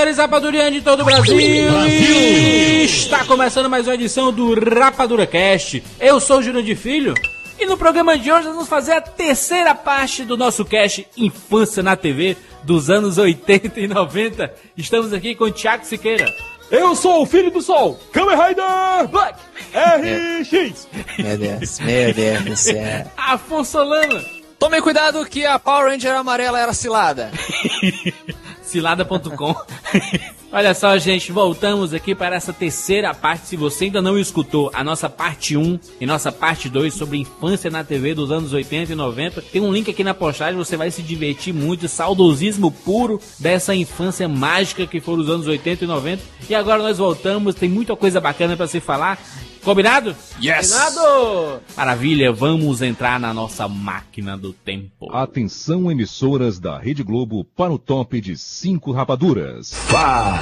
Séries Rapadurianos de todo o Brasil. Está começando mais uma edição do Rapadura Cast. Eu sou o Júnior de Filho e no programa de hoje nós vamos fazer a terceira parte do nosso cast Infância na TV dos anos 80 e 90. Estamos aqui com o Thiago Siqueira. Eu sou o filho do sol, Kamen Rider Black RX. Meu Deus, meu Deus do céu. Afonso Solano. Tome cuidado que a Power Ranger amarela era cilada. cilada.com. Olha só, gente, voltamos aqui para essa terceira parte. Se você ainda não escutou a nossa parte 1 e nossa parte 2 sobre infância na TV dos anos 80 e 90, tem um link aqui na postagem, você vai se divertir muito, saudosismo puro dessa infância mágica que foram os anos 80 e 90. E agora nós voltamos, tem muita coisa bacana para se falar. Combinado? Yes. Combinado! Maravilha, vamos entrar na nossa máquina do tempo. Atenção emissoras da Rede Globo para o top de 5 rapaduras. Five,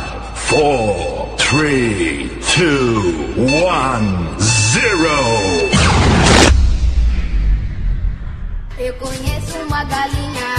one, zero. Eu conheço uma galinha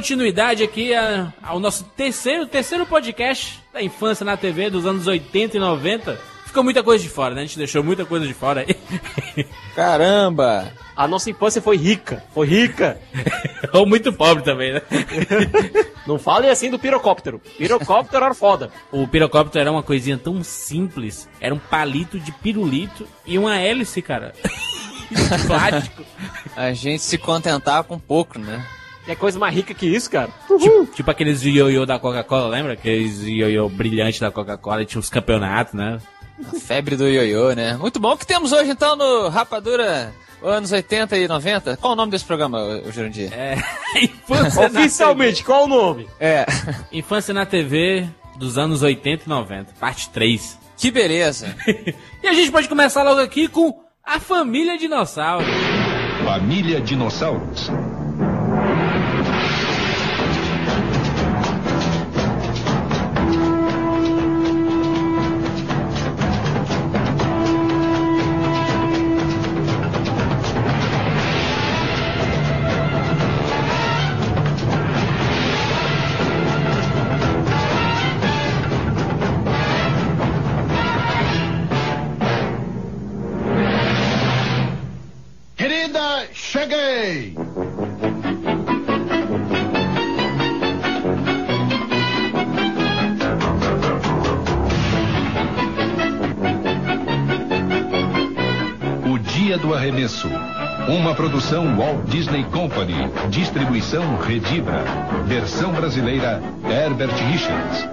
continuidade aqui a- ao nosso terceiro, terceiro podcast da infância na TV dos anos 80 e 90. Ficou muita coisa de fora, né? A gente deixou muita coisa de fora aí. Caramba. A nossa infância foi rica, foi rica. Ou muito pobre também, né? Não falem assim do pirocóptero. Pirocóptero era foda. O pirocóptero era uma coisinha tão simples. Era um palito de pirulito e uma hélice, cara. Plástico. A gente se contentar com pouco, né? Que coisa mais rica que isso, cara. tipo, tipo aqueles ioiô da Coca-Cola, lembra? Aqueles ioiô brilhantes da Coca-Cola e tinha uns campeonatos, né? A febre do ioiô, né? Muito bom. O que temos hoje então no Rapadura anos 80 e 90? Qual o nome desse programa, o Jurandir? É. Infância na Oficialmente, qual o nome? É. Infância na TV dos anos 80 e 90, parte 3. Que beleza. E a gente pode começar logo aqui com a família dinossauro. Família Dinossauros. Uma produção Walt Disney Company. Distribuição Redibra. Versão brasileira Herbert Richards.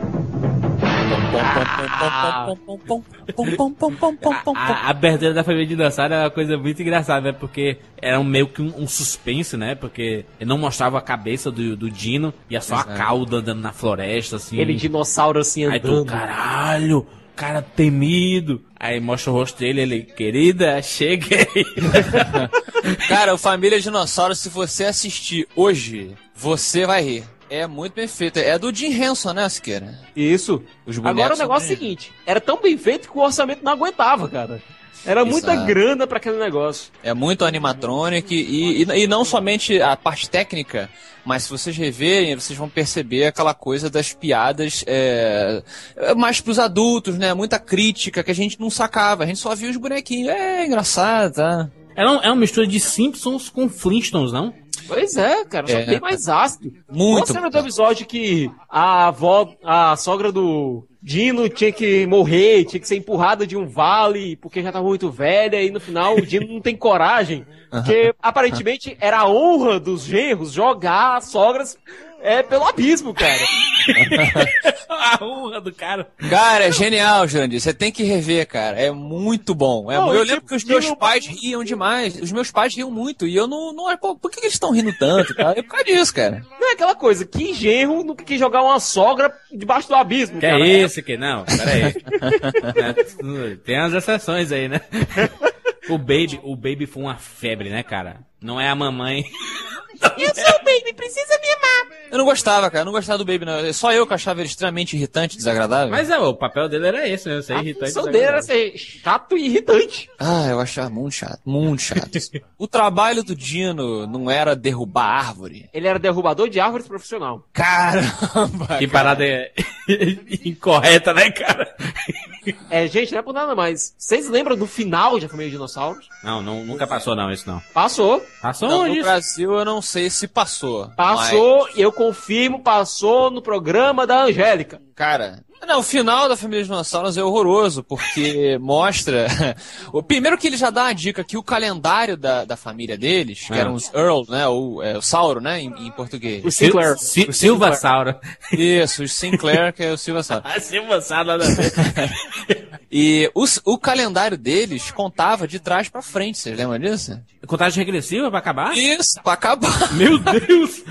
A, a abertura da família dinossauro era uma coisa muito engraçada, né? Porque era um, meio que um, um suspense, né? Porque ele não mostrava a cabeça do, do Dino, ia só a Exato. cauda andando na floresta, assim. Aquele dinossauro assim Aí tu, andando. caralho, cara temido. Aí mostra o rosto dele, ele, querida, cheguei. Cara, o Família Dinossauro, se você assistir hoje, você vai rir. É muito bem feito. É do Jim Henson, né, Siqueira? Isso. Os bonecos Agora o negócio é o seguinte: era tão bem feito que o orçamento não aguentava, cara. Era muita Exato. grana pra aquele negócio. É muito animatronic e, e, e não somente a parte técnica, mas se vocês reverem, vocês vão perceber aquela coisa das piadas é, é, mais pros adultos, né? Muita crítica que a gente não sacava, a gente só via os bonequinhos. É engraçado, tá? Era, um- é uma mistura de Simpsons com Flintstones, não? Pois é, cara, só É. bem mais ácido. Muito. Qual cena do episódio que a avó, a sogra do Dino tinha que morrer, tinha que ser empurrada de um vale porque já tava muito velha e no final o Dino não tem coragem. Porque aparentemente era a honra dos genros jogar as sogras é, pelo abismo, cara. A honra do cara. Cara, é genial, Jandir. Você tem que rever, cara. É muito bom. É Não, eu lembro que os meus tiro- pais riam demais. Os meus pais riam muito. E eu não. não pô, por que eles estão rindo tanto? Cara? É por causa disso, cara. Não é aquela coisa, que genro nunca quis jogar uma sogra debaixo do abismo, Que cara. é isso que não, peraí. É, Tem as exceções aí, né? O Baby, o Baby foi uma febre, né, cara? Não é a mamãe. Eu sou o baby, precisa me amar. Eu não gostava, cara. Eu não gostava do Baby, não. Só eu que achava ele extremamente irritante, desagradável. Mas é, o papel dele era esse, né? Ser A irritante. função dele era ser chato e irritante. Ah, eu achava muito chato. Muito chato. o trabalho do Dino não era derrubar árvore. Ele era derrubador de árvores profissional. Caramba! Que parada é incorreta, né, cara? É, gente, não é por nada mais. Vocês lembram do final de A Família de Dinossauros? Não, não, nunca passou não, isso não. Passou. Passou Não, onde no isso? Brasil eu não sei se passou. Passou, e eu confirmo, passou no programa da Angélica. Mas, cara, não, o final da família de dinossauros é horroroso, porque mostra. o Primeiro que ele já dá uma dica que o calendário da, da família deles, que Ah. eram os Earl, né? Ou é, o Sauro, né? Em, em português. O Sinclair. Sil- Silva Sauro. Isso, os Sinclair, que é o Silva Sauro. A Silva Sauro nada a ver. E os- o calendário deles contava de trás pra frente, vocês lembram disso? Contagem regressiva pra acabar? Isso, pra acabar. Meu Deus!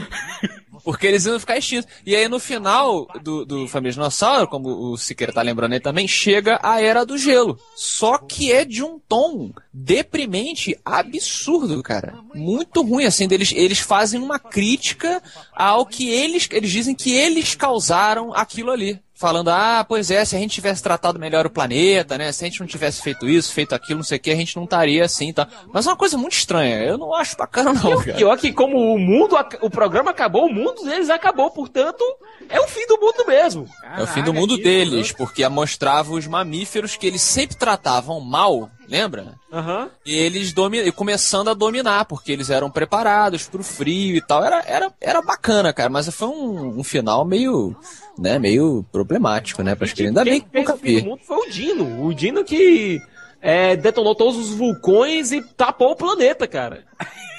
Porque eles iam ficar extintos. E aí no final do, do Família Dinossauro, como o Siqueira tá lembrando aí também, chega a Era do Gelo. Só que é de um tom deprimente absurdo, cara. Muito ruim, assim, deles, eles fazem uma crítica ao que eles, eles dizem que eles causaram aquilo ali. Falando, ah, pois é, se a gente tivesse tratado melhor o planeta, né? Se a gente não tivesse feito isso, feito aquilo, não sei o que, a gente não estaria assim e tal. Mas é uma coisa muito estranha. Eu não acho bacana, não, cara. Pior que como o mundo, o programa acabou, o mundo deles acabou, portanto, é o fim do mundo mesmo. É o fim do mundo deles, porque mostrava os mamíferos que eles sempre tratavam mal, lembra? Aham. E eles domi e começando a dominar, porque eles eram preparados pro frio e tal. Era, era, era bacana, cara, mas foi um, um final meio, né, meio problemático, né, pras crianças. Ainda bem que fez nunca o fim do vi. mundo foi o Dino. O Dino que é, detonou todos os vulcões e tapou o planeta, cara.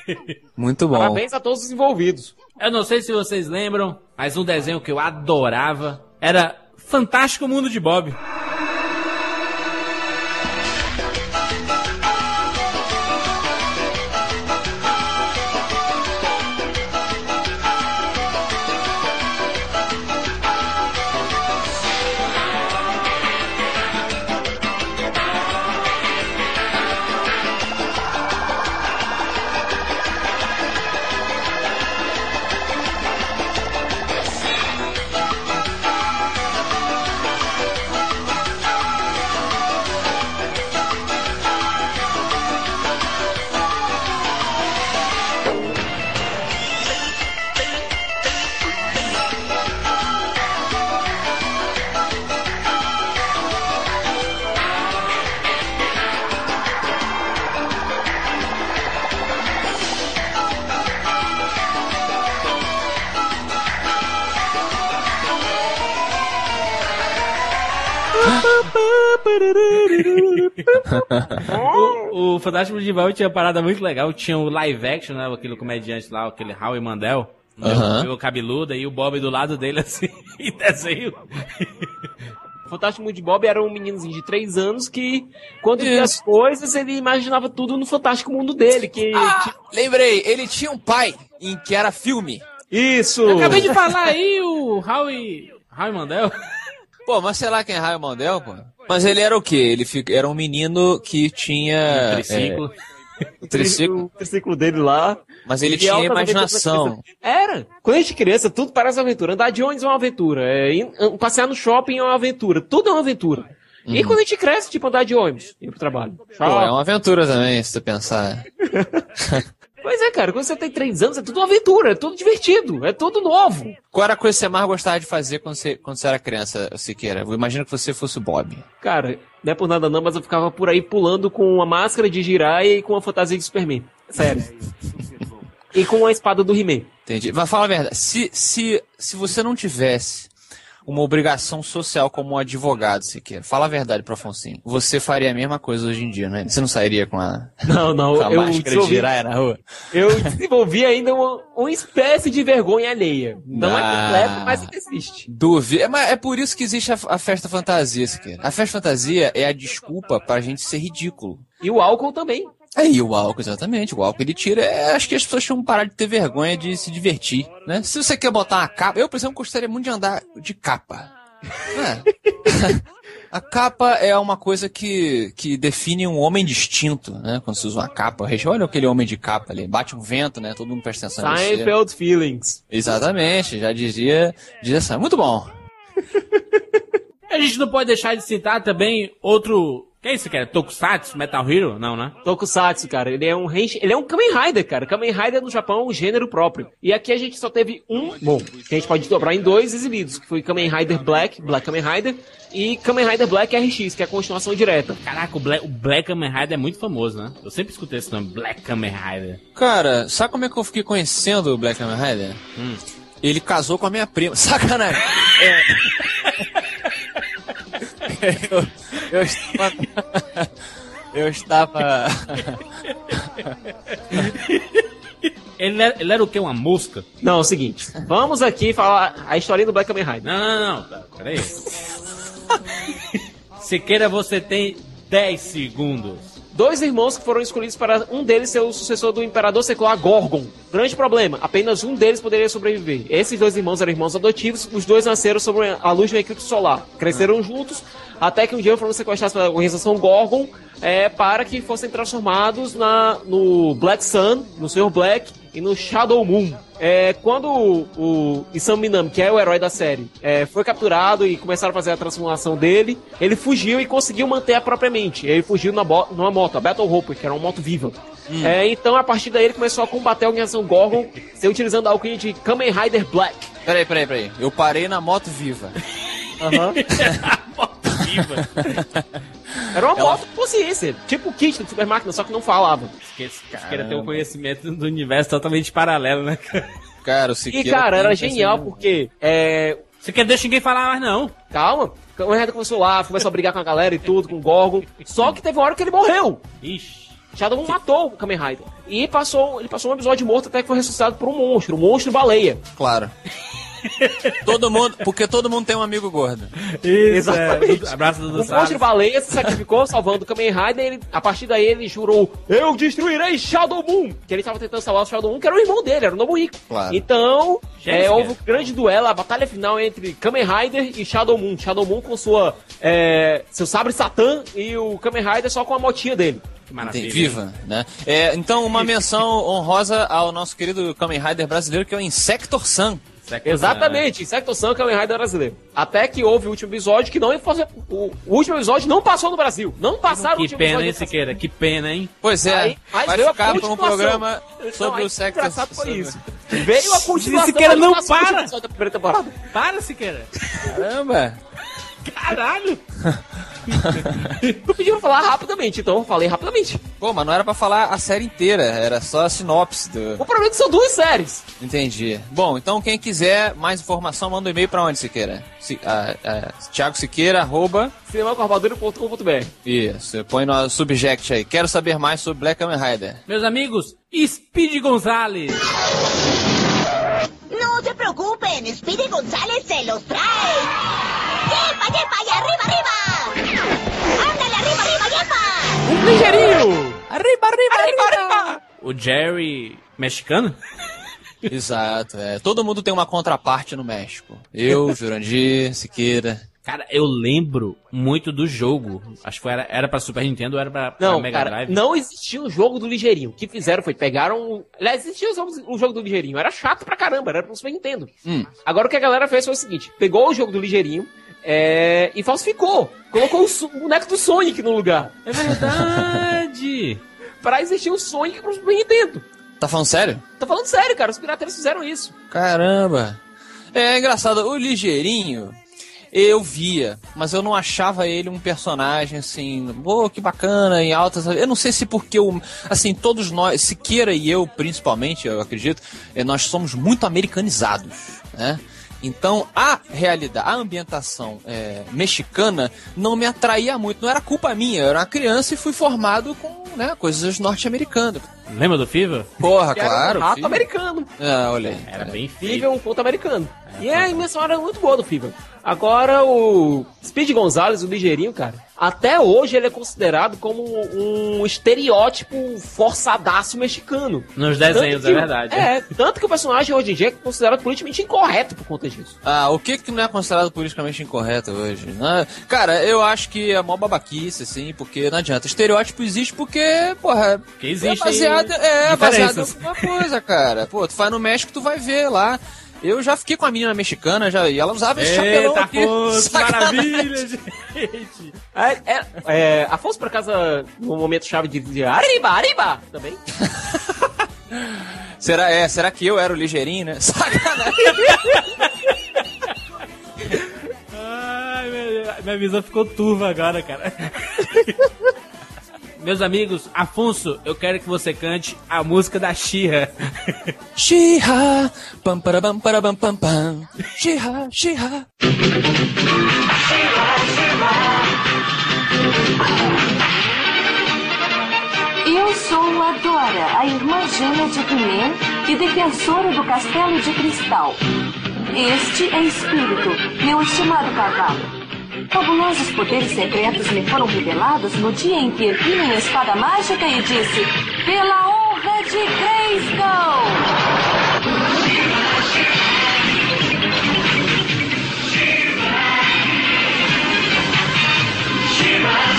Muito bom. Parabéns a todos os envolvidos. Eu não sei se vocês lembram, mas um desenho que eu adorava era Fantástico Mundo de Bob. O, o Fantástico Bob tinha uma parada muito legal. Tinha o live action, né? Aquele comediante lá, aquele Howie Mandel. Aham. O cabeludo e o Bob do lado dele, assim, em desenho. O Fantástico Mundo de Bob era um meninozinho de 3 anos que, quando via as coisas, ele imaginava tudo no Fantástico Mundo dele. Que... Ah, lembrei, ele tinha um pai em que era filme. Isso! Eu acabei de falar aí o Howie... Howie Mandel. Pô, mas sei lá quem é Raio Mandel, pô. Mas ele era o quê? Ele fica- era um menino que tinha. Triciclo. é, o triciclo. O triciclo dele lá. Mas ele E tinha imaginação. Era. Quando a gente é criança, tudo parece uma aventura. Andar de ônibus é uma aventura. É, passear no shopping é uma aventura. Tudo é uma aventura. E quando a gente cresce, tipo, andar de ônibus, ir pro trabalho. Pô, é uma aventura também, se tu pensar. Pois é, cara, quando você tem três anos, é tudo uma aventura, é tudo divertido, é tudo novo. Qual era a coisa que você mais gostava de fazer quando você, quando você era criança, Siqueira? Eu imagino que você fosse o Bob. Cara, não é por nada não, mas eu ficava por aí pulando com uma máscara de girar e com uma fantasia de Superman. Sério. E com a espada do He-Man. Entendi. Mas fala a verdade. Se, se, se você não tivesse uma obrigação social como um advogado, Siqueira, fala a verdade pro Afonso. Você faria a mesma coisa hoje em dia, né? Você não sairia com a, Não, não, com a eu máscara de desenvolvi, giraia na rua? eu desenvolvi ainda uma, uma espécie de vergonha alheia. Não Ah. é completo, mas existe. Duvido. É, mas é por isso que existe a, a festa fantasia, Siqueira. A festa fantasia é a desculpa pra gente ser ridículo. E o álcool também. É, e o álcool, exatamente. O álcool ele tira. é, acho que as pessoas tinham parar de ter vergonha de se divertir, né? Se você quer botar uma capa. Eu, por exemplo, gostaria muito de andar de capa. É. A capa é uma coisa que, que define um homem distinto, né? Quando se usa uma capa. Olha aquele homem de capa ali. Bate um vento, né? Todo mundo presta atenção nisso. Seinfeld Feelings. Exatamente, já dizia. Dizia. Muito bom. A gente não pode deixar de citar também outro. Que é isso, cara? Tokusatsu? Metal Hero? Não, né? Tokusatsu, cara, ele é um henshin- ele é um Kamen Rider, cara. Kamen Rider no Japão é um gênero próprio. E aqui a gente só teve um, bom, que a gente pode dobrar em dois exibidos, que foi Kamen Rider Black, Black Kamen Rider, e Kamen Rider Black RX, que é a continuação direta. Caraca, o Black, o Black Kamen Rider é muito famoso, né? Eu sempre escutei esse nome, Black Kamen Rider. Cara, sabe como é que eu fiquei conhecendo o Black Kamen Rider? Hum. Ele casou com a minha prima. Sacanagem. É. eu, eu estava. Eu estava. Ele era, ele era o quê? Uma mosca? Não, é o seguinte, vamos aqui falar a história do Black Kamen Rider. Não, não, não. Peraí. Siqueira, você tem 10 segundos. Dois irmãos que foram escolhidos para um deles ser o sucessor do Imperador Secular Gorgon. Grande problema, apenas um deles poderia sobreviver. Esses dois irmãos eram irmãos adotivos, os dois nasceram sobre a luz de um eclipse solar. Cresceram juntos, até que um dia foram sequestrados pela organização Gorgon é, para que fossem transformados na, no Black Sun, no Senhor Black e no Shadow Moon. É, quando o, o Isam Minami, que é o herói da série, é, foi capturado e começaram a fazer a transformação dele, ele fugiu e conseguiu manter a própria mente. Ele fugiu na numa moto, a Battle Hopper, que era uma moto viva. É, então, a partir daí, ele começou a combater a organização Gorgon, se utilizando a alcunha de Kamen Rider Black. Peraí, peraí, peraí. Eu parei na moto viva. Era uma moto com consciência, tipo o Kit do Super Máquina, só que não falava. Siqueira tem um conhecimento do universo totalmente paralelo, né, cara? Cara, o E, Siqueira. cara, tem era genial porque é, Siqueira deixa ninguém falar mais, não. Calma. O Rider começou lá, começou a brigar com a galera e tudo, com o Gorgon. Só que teve uma hora que ele morreu. Ixi. Shadow Moon matou o Kamen Rider. E passou, ele passou um episódio morto até que foi ressuscitado por um monstro, um monstro baleia. Claro. todo mundo. Porque todo mundo tem um amigo gordo. Exatamente. Abraço do O Salles. monstro baleia se sacrificou salvando o Kamen Rider. Ele, a partir daí ele jurou: Eu destruirei Shadow Moon! Que ele estava tentando salvar o Shadow Moon, que era o irmão dele, era o Nobuhiko. Claro. Então, é, houve um grande duelo, a batalha final entre Kamen Rider e Shadow Moon. Shadow Moon com sua, é, seu sabre Satã e o Kamen Rider só com a motinha dele. Que maravilha. Tem, viva, né? É, então, uma menção honrosa ao nosso querido Kamen Rider brasileiro, que é o Insector Sun. Siqueira- Exatamente, Insecto Sun Kamen Rider brasileiro. Até que houve o último episódio que não ia fazer. O, o último episódio não passou no Brasil. Não passaram o Que último pena, hein, episódio. Siqueira? Que pena, hein? Pois é, Aí- aí vai ficar por um programa Não, sobre aí o Sector engraçado foi sobre- isso. Veio a continuação. Siqueira não o para. episódio da primeira temporada. Para, Siqueira. Caramba! Caralho. Tu pediu pra falar rapidamente, então eu falei rapidamente. Pô, mas não era pra falar a série inteira, era só a sinopse do. O problema é que são duas séries. Entendi. Bom, então quem quiser mais informação, manda um e-mail pra onde, Siqueira? Si, ah, Thiago Siqueira, arroba. cinemacorvadura.com.br Isso, põe no subject aí. Quero saber mais sobre Black Kamen Rider. Meus amigos, Speed Gonzalez. No se preocupen, Speedy González se los trae. ¡Yepa, yepa! ¡Y arriba, arriba! ¡Ándale, arriba, arriba, yepa! Um ligeirinho! Arriba, arriba, arriba! O Jerry mexicano? Exato, é. Todo mundo tem uma contraparte no México. Eu, Jurandir, Siqueira. Cara, eu lembro muito do jogo. Acho que era, era pra Super Nintendo ou era pra, pra Não, Mega cara, Drive. não existia um jogo do ligeirinho. O que fizeram foi pegaram. Aliás, existia o jogo, o jogo do ligeirinho. Era chato pra caramba, era pro Super Nintendo. Hum. Agora o que a galera fez foi o seguinte: pegou o jogo do ligeirinho é, e falsificou. Colocou o, so- o boneco do Sonic no lugar. É verdade. Pra existir o Sonic pro Super Nintendo. Tá falando sério? Tô falando sério, cara. Os pirateiros fizeram isso. Caramba! É engraçado, o Ligeirinho, Eu via, mas eu não achava ele um personagem assim, pô, que bacana, em altas. Eu não sei se porque eu, assim, todos nós, Siqueira e eu principalmente, eu acredito, eh, nós somos muito americanizados, né? Então, a realidade, a ambientação é, mexicana não me atraía muito. Não era culpa minha, eu era uma criança e fui formado com né, coisas norte-americanas. Lembra do FIFA? Porra, Que era claro. um rato filho. americano. Ah, olha aí. Era bem FIFA feio. é um ponto americano. E a imersão era muito boa do FIFA. Agora, o Speed Gonzalez, o ligeirinho, cara, até hoje ele é considerado como um estereótipo forçadaço mexicano. Nos desenhos, Tanto que- é verdade. É, tanto que o personagem hoje em dia é considerado politicamente incorreto por conta disso. Ah, o que que não é considerado politicamente incorreto hoje? né? Cara, eu acho que é mó babaquice, assim, porque não adianta. Estereótipo existe porque, porra, Que existem é baseado, é, baseado em alguma coisa, cara. Pô, tu vai no México, tu vai ver lá. Eu já fiquei com a menina mexicana já, e ela usava esse Eita, aqui. Afonso, maravilha, gente. É, é, é, Afonso, por acaso, no momento chave de, de arriba, arriba, também. Será, é, será que eu era o ligeirinho, né? Sacanagem. Ai, minha, minha visão ficou turva agora, cara. Meus amigos, Afonso, eu quero que você cante a música da Xirra. Xiha, pam parabam parabam pam pam. Xiha, xiha. Eu sou a Dora, a irmã gêmea de He-Man e defensora do Castelo de Cristal. Este é Espírito, meu estimado cavalo. Fabulosos poderes secretos me foram revelados no dia em que ergui minha espada mágica e disse: Pela honra de Grayskull! Eu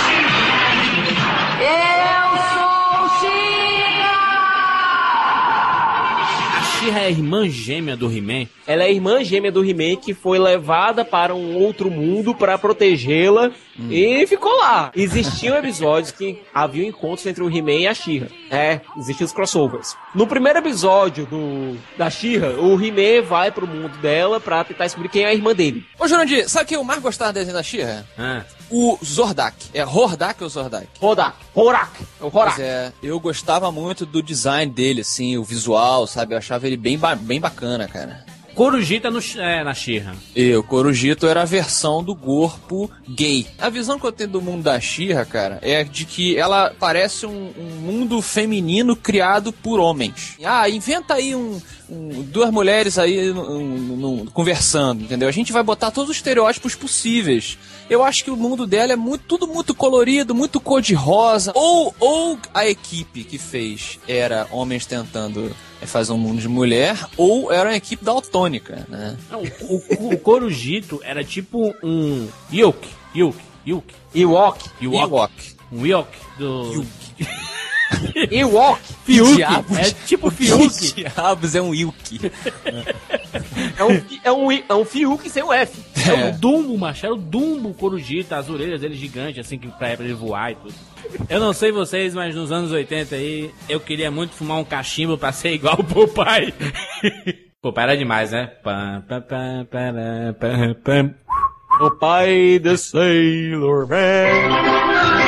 É a irmã gêmea do He-Man. Ela é a irmã gêmea do He-Man que foi levada para um outro mundo para protegê-la e ficou lá. Existiam episódios que haviam encontros entre o He-Man e a She-Ra. É, existiam os crossovers. No primeiro episódio do da She-Ra, o He-Man vai pro mundo dela pra tentar descobrir quem é a irmã dele. Ô, Jurandir, sabe o que eu mais gostava do desenho da Xirra? Ah, O Zordak. É Hordak ou Zordak? Horak. Horak. É o Horak. Pois é, eu gostava muito do design dele, assim, o visual, sabe? Eu achava ele bem, ba- bem bacana, cara. Corujita no, é, na Xirra. E o Corujito era a versão do corpo gay. A visão que eu tenho do mundo da Xirra, cara, é de que ela parece um, um mundo feminino criado por homens. Ah, inventa aí um, um- duas mulheres aí um, conversando, entendeu? A gente vai botar todos os estereótipos possíveis. Eu acho que o mundo dela é muito, tudo muito colorido, muito cor-de-rosa. Ou, ou a equipe que fez era homens tentando é, fazer um mundo de mulher, ou era uma equipe daltônica, né? Não, o, o, o Corujito era tipo um Yuk. Yuk. Yuk. Ewok. Ewok. Ewok. Um Yuk do... Ewok. Fiuk. diabos? É tipo Que Fiuk. diabos é um Yuki? É um, é um, é um Fiuk sem o F. É o Dumbo, macho. Era o Dumbo, Corujita, as orelhas dele gigantes, assim, que pra, ele voar e tudo. Eu não sei vocês, mas nos anos 80 aí, eu queria muito fumar um cachimbo pra ser igual o Popeye. Popeye era demais, né? Pam, pam, pam, pam, pam, pam. O pai do Sailor Man.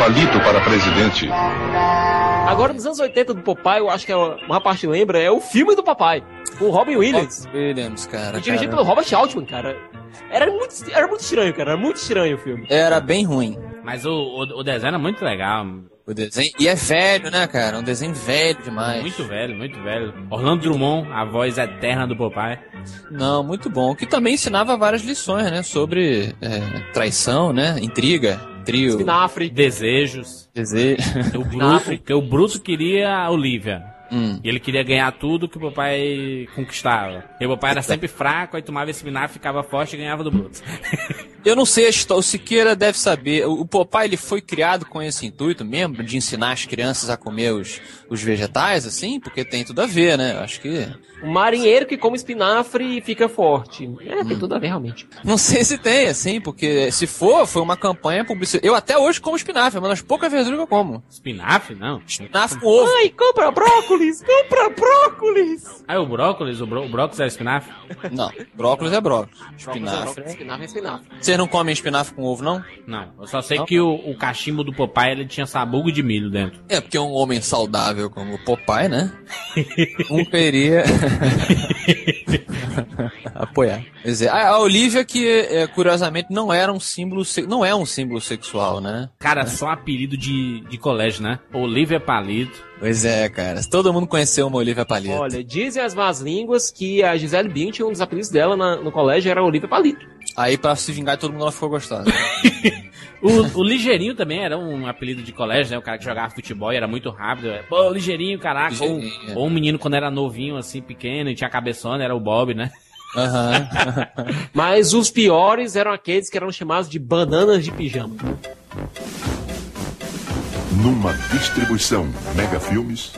Palito para presidente. Agora, nos anos 80 do Popeye, eu acho que é uma uma parte lembra, é o filme do com o Robin Williams. Williams, cara. E dirigido cara. pelo Robert Altman, cara. Era muito, era muito estranho, cara. Era muito estranho o filme. Era bem ruim. Mas o, o, o desenho era muito legal. O desenho. E é velho, né, cara? Um desenho velho demais. Muito velho, muito velho. Orlando Drummond, a voz eterna do Popeye. Não, muito bom. Que também ensinava várias lições, né? Sobre é, traição, né? Intriga, trio, Spinafre. Desejos. desejo. O Bruto, o Bruto queria a Olivia. Hum. E ele queria ganhar tudo que o papai conquistava. E o papai era sempre fraco, aí tomava esse vinagre, ficava forte e ganhava do Bruto. Eu não sei, o Siqueira deve saber. O o Popeye ele foi criado com esse intuito mesmo de ensinar as crianças a comer os, os vegetais, assim, porque tem tudo a ver, né? Eu Acho que. Um marinheiro que come espinafre e fica forte. É, Hum. tem tudo a ver, realmente. Não sei se tem, assim, porque se for, foi uma campanha publicitária. Eu até hoje como espinafre, é uma das poucas verduras que eu como. Espinafre? Não. Espinafre com ovo. Ai, compra brócolis! Compra brócolis! Ah, o brócolis? O, bró- o brócolis é espinafre? Não, brócolis é brócolis. Espinafre. Espinafre. Espinafre é espinafre. Vocês não comem espinafre com ovo, não? Não. Eu só sei que o, o cachimbo do Popeye ele tinha sabugo de milho dentro. É, porque um homem saudável como o Popeye, né? Nunca iria apoiar. Quer dizer, a Olivia que, é, curiosamente, não era um símbolo, não é um símbolo sexual, né? Cara, só apelido de, de colégio, né? Olivia Palito. Pois é, cara. Todo mundo conheceu uma Olivia Palito. Olha, dizem as más línguas que a Gisele Bündchen, um dos apelidos dela na- no colégio era Olivia Palito. Aí, pra se vingar, todo mundo ela ficou gostosa. O, o Ligeirinho também era um apelido de colégio, né? O cara que jogava futebol e era muito rápido. é, Pô, Ligeirinho, caraca. Ou, Ligeirinho. ou um menino quando era novinho, assim, pequeno e tinha cabeçona, era o Bob, né? Aham. Mas os piores eram aqueles que eram chamados de bananas de pijama. Numa distribuição Mega Filmes,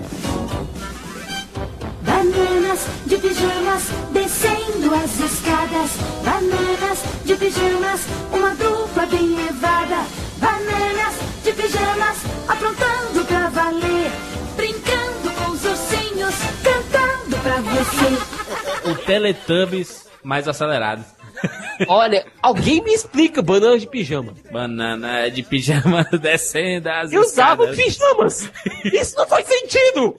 de pijamas descendo as escadas. Bananas de pijamas, uma dupla bem levada. Bananas de pijamas, aprontando pra valer. Brincando com os ursinhos, cantando pra você. O Teletubbies mais acelerado. Olha, alguém me explica bananas de pijama. Banana de pijama descendo as Eu usava pijamas! Isso não faz sentido!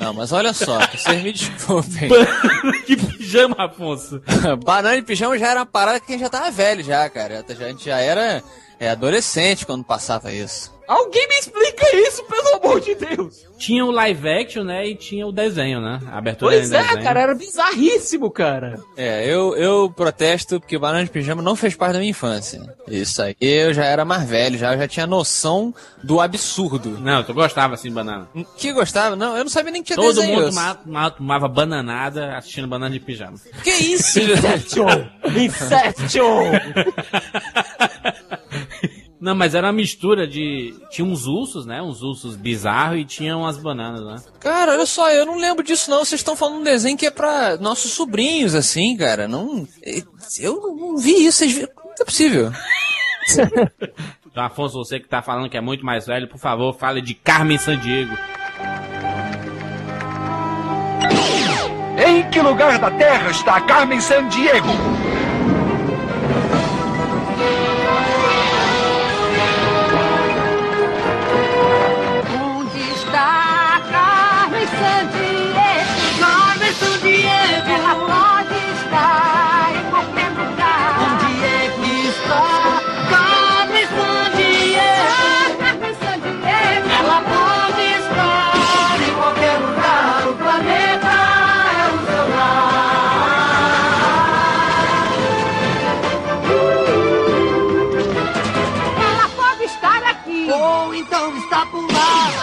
Não, mas olha só, vocês me desculpem. Banana de pijama, Afonso. Banana de pijama já era uma parada que a gente já tava velho já, cara. A gente já era é, adolescente quando passava isso. Alguém me explica isso, pelo amor de Deus! Tinha o live action, né? E tinha o desenho, né? A abertura Pois é, desenho. cara, era bizarríssimo, cara. É, eu, eu protesto porque Banana de Pijama não fez parte da minha infância. Isso aí. Eu já era mais velho, já, eu já tinha noção do absurdo. Não, tu gostava assim de banana. Que gostava? Não, eu não sabia nem que tinha Todo desenho. mundo tomava, tomava- tomava bananada assistindo banana de pijama. Que isso? Inception! Inception! Não, mas era uma mistura de. Tinha uns ursos, né? Uns ursos bizarros e tinha umas bananas, né? Cara, olha só, eu não lembro disso não. Vocês estão falando de um desenho que é pra nossos sobrinhos, assim, cara. Não. Eu não vi isso, vocês viram? Não é possível. Então, Afonso, você que tá falando que é muito mais velho, por favor, fale de Carmen Sandiego. Em que lugar da Terra está Carmen Sandiego?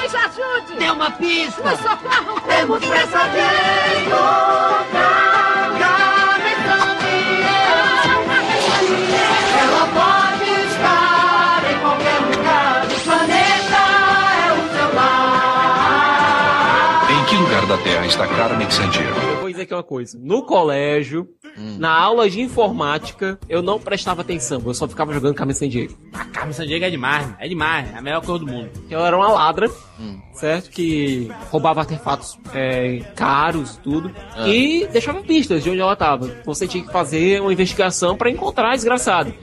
Nos ajude. Dê uma pista. Nos socorro. Temos pressa de encontrar Carmen Sandiego. Ela pode estar em qualquer lugar do planeta. É o seu lar. Em que lugar da Terra está Carmen Sandiego? Eu vou dizer aqui uma coisa. No colégio, na aula de informática, eu não prestava atenção. Eu só ficava jogando Carmen Sandiego. A Carmen Sandiego é demais, é demais. É a melhor coisa do mundo. Ela era uma ladra, certo? Que roubava artefatos é, caros, tudo. Ah. E deixava pistas de onde ela tava. Você tinha que fazer uma investigação pra encontrar a desgraçada.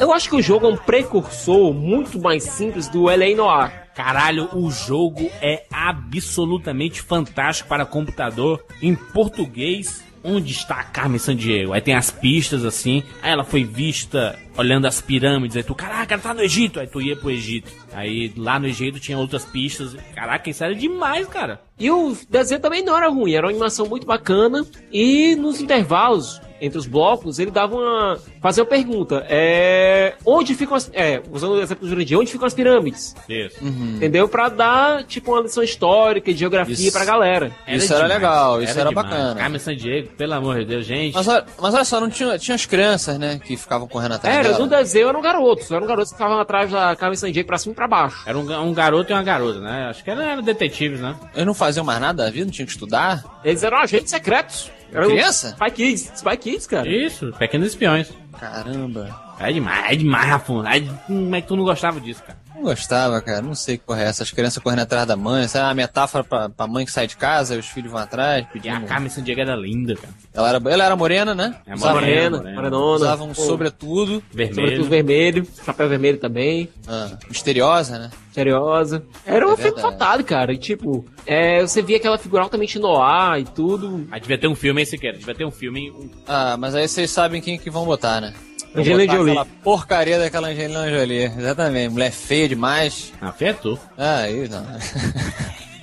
Eu acho que o jogo é um precursor muito mais simples do L.A. Noir. Caralho, o jogo é absolutamente fantástico para computador em português. Onde está a Carmen Sandiego? Aí tem as pistas assim. Aí ela foi vista olhando as pirâmides. Aí tu, caraca, ela tá no Egito. Aí tu ia pro Egito. Aí lá no Egito tinha outras pistas. Caraca, isso era demais, cara. E o desenho também não era ruim, era uma animação muito bacana. E nos intervalos, entre os blocos, ele dava uma. fazia uma pergunta. É. Onde ficam as. É, usando o exemplo do Jurandir, onde ficam as pirâmides? Isso. Entendeu? Pra dar, tipo, uma lição histórica e de geografia Isso. pra galera. Isso era legal, isso era demais. bacana. Carmen Sandiego, pelo amor de Deus, gente. Mas olha, mas olha só, não tinha, tinha as crianças, né, que ficavam correndo atrás Era, dela. no desenho eram garotos. Eram garotos que ficavam atrás da Carmen Sandiego pra cima e pra baixo. Era um, um garoto e uma garota, né? Acho que eram era detetives, né? Eles não faziam mais nada da vida, não tinham que estudar. Eles eram agentes secretos. Eram Criança? Spy Kids. Spy Kids, cara. Isso, pequenos espiões. Caramba. É demais, é demais, Rafa. É de- Como é que tu não gostava disso, cara? Não gostava, cara. Não sei que porra é essa. As crianças correndo atrás da mãe. Essa é uma metáfora pra, pra mãe que sai de casa e os filhos vão atrás E pedindo. a Carmen Sandiego era linda, cara. Ela era, ela era morena, né? É Usava- Morena, morena. morenona. Usava um Pô, sobretudo. Vermelho. Sobretudo vermelho. Chapéu vermelho também. ah, misteriosa, né? Seriosa. Era um É filme verdade. fatal, cara. E, tipo, é, você via aquela figura altamente noir e tudo. Aí devia ter um filme esse quer, devia ter um filme. um- Ah, mas aí vocês sabem quem que vão botar, né? Angelina Jolie. Aquela porcaria daquela Angelina Jolie. Exatamente. Mulher feia demais. Ah, feia tu. Ah, aí não.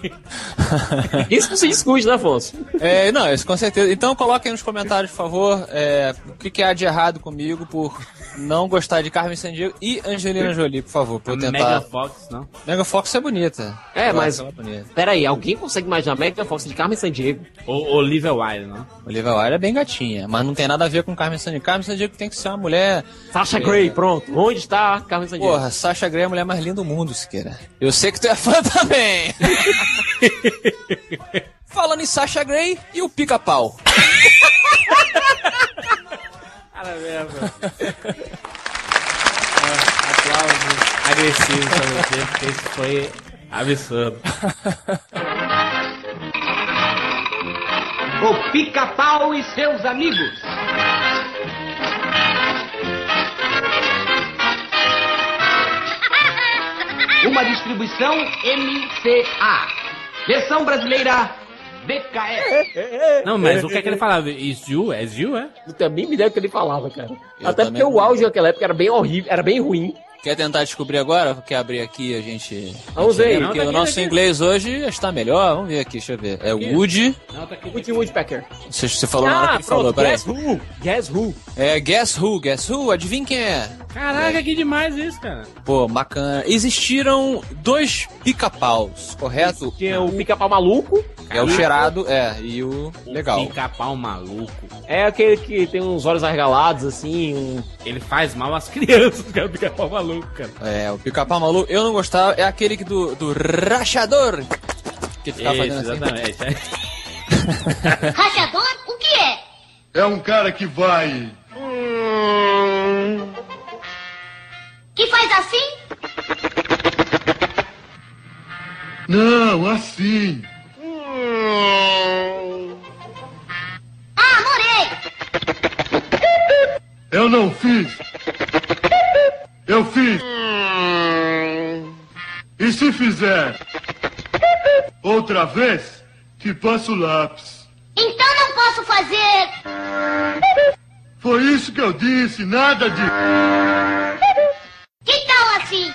Isso não se discute, né, Afonso? É, não, isso com certeza. Então coloquem nos comentários, por favor, é, o que, que há de errado comigo por não gostar de Carmen Sandiego e Angelina Jolie, por favor, pra eu tentar. Megan Fox, não? Mega Fox é bonita. É, Eu mas- bonita. Pera aí, alguém consegue imaginar Megan Fox de Carmen Sandiego? Ou Olivia Wilde, não? Olivia Wilde é bem gatinha, mas não tem nada a ver com Carmen Sandiego. Carmen Sandiego tem que ser uma mulher. Sasha É. Grey, pronto. Onde está Carmen Sandiego? Porra, Sasha Grey é a mulher mais linda do mundo, Siqueira. Eu sei que tu é fã também. Falando em Sasha Grey e o pica-pau. Cara mesmo. Aplausos agressivos pra você, porque isso foi absurdo. O Pica-Pau e seus amigos. Uma distribuição MCA. Versão brasileira BKS. Não, mas o que é que ele falava? Is you? É you, é? Não tenho a mínima ideia do que ele falava, cara. Eu Até também porque o áudio naquela época era bem horrível, era bem ruim. Quer tentar descobrir agora? Quer abrir aqui a gente. Vamos ver. Porque tá o aqui, nosso tá aqui. inglês hoje está melhor. Vamos ver aqui, deixa eu ver. É Woody. Não, tá aqui. Woody Woodpecker. Você, você falou na hora que Ah, ele falou, peraí. Guess Who? Guess Who? É Guess Who? Guess Who? Adivinha quem é? Caraca, que demais isso, cara. Pô, bacana. Existiram dois pica-paus, correto? Tinha o pica-pau maluco. É o cheirado, é, e o legal. Pica-pau maluco. É aquele que tem uns olhos arregalados, assim, um... Ele faz mal às crianças, cara. O pica-pau maluco, cara. É, o pica-pau maluco, eu não gostava, é aquele que do, do rachador. Que ficava Isso, fazendo assim. exatamente. Rachador, o que é? É um cara que vai. Que faz assim? Não, assim. Eu não fiz. Eu fiz. E se fizer outra vez, te passo o lápis. Então não posso fazer. Foi isso que eu disse, nada de. Que tal assim?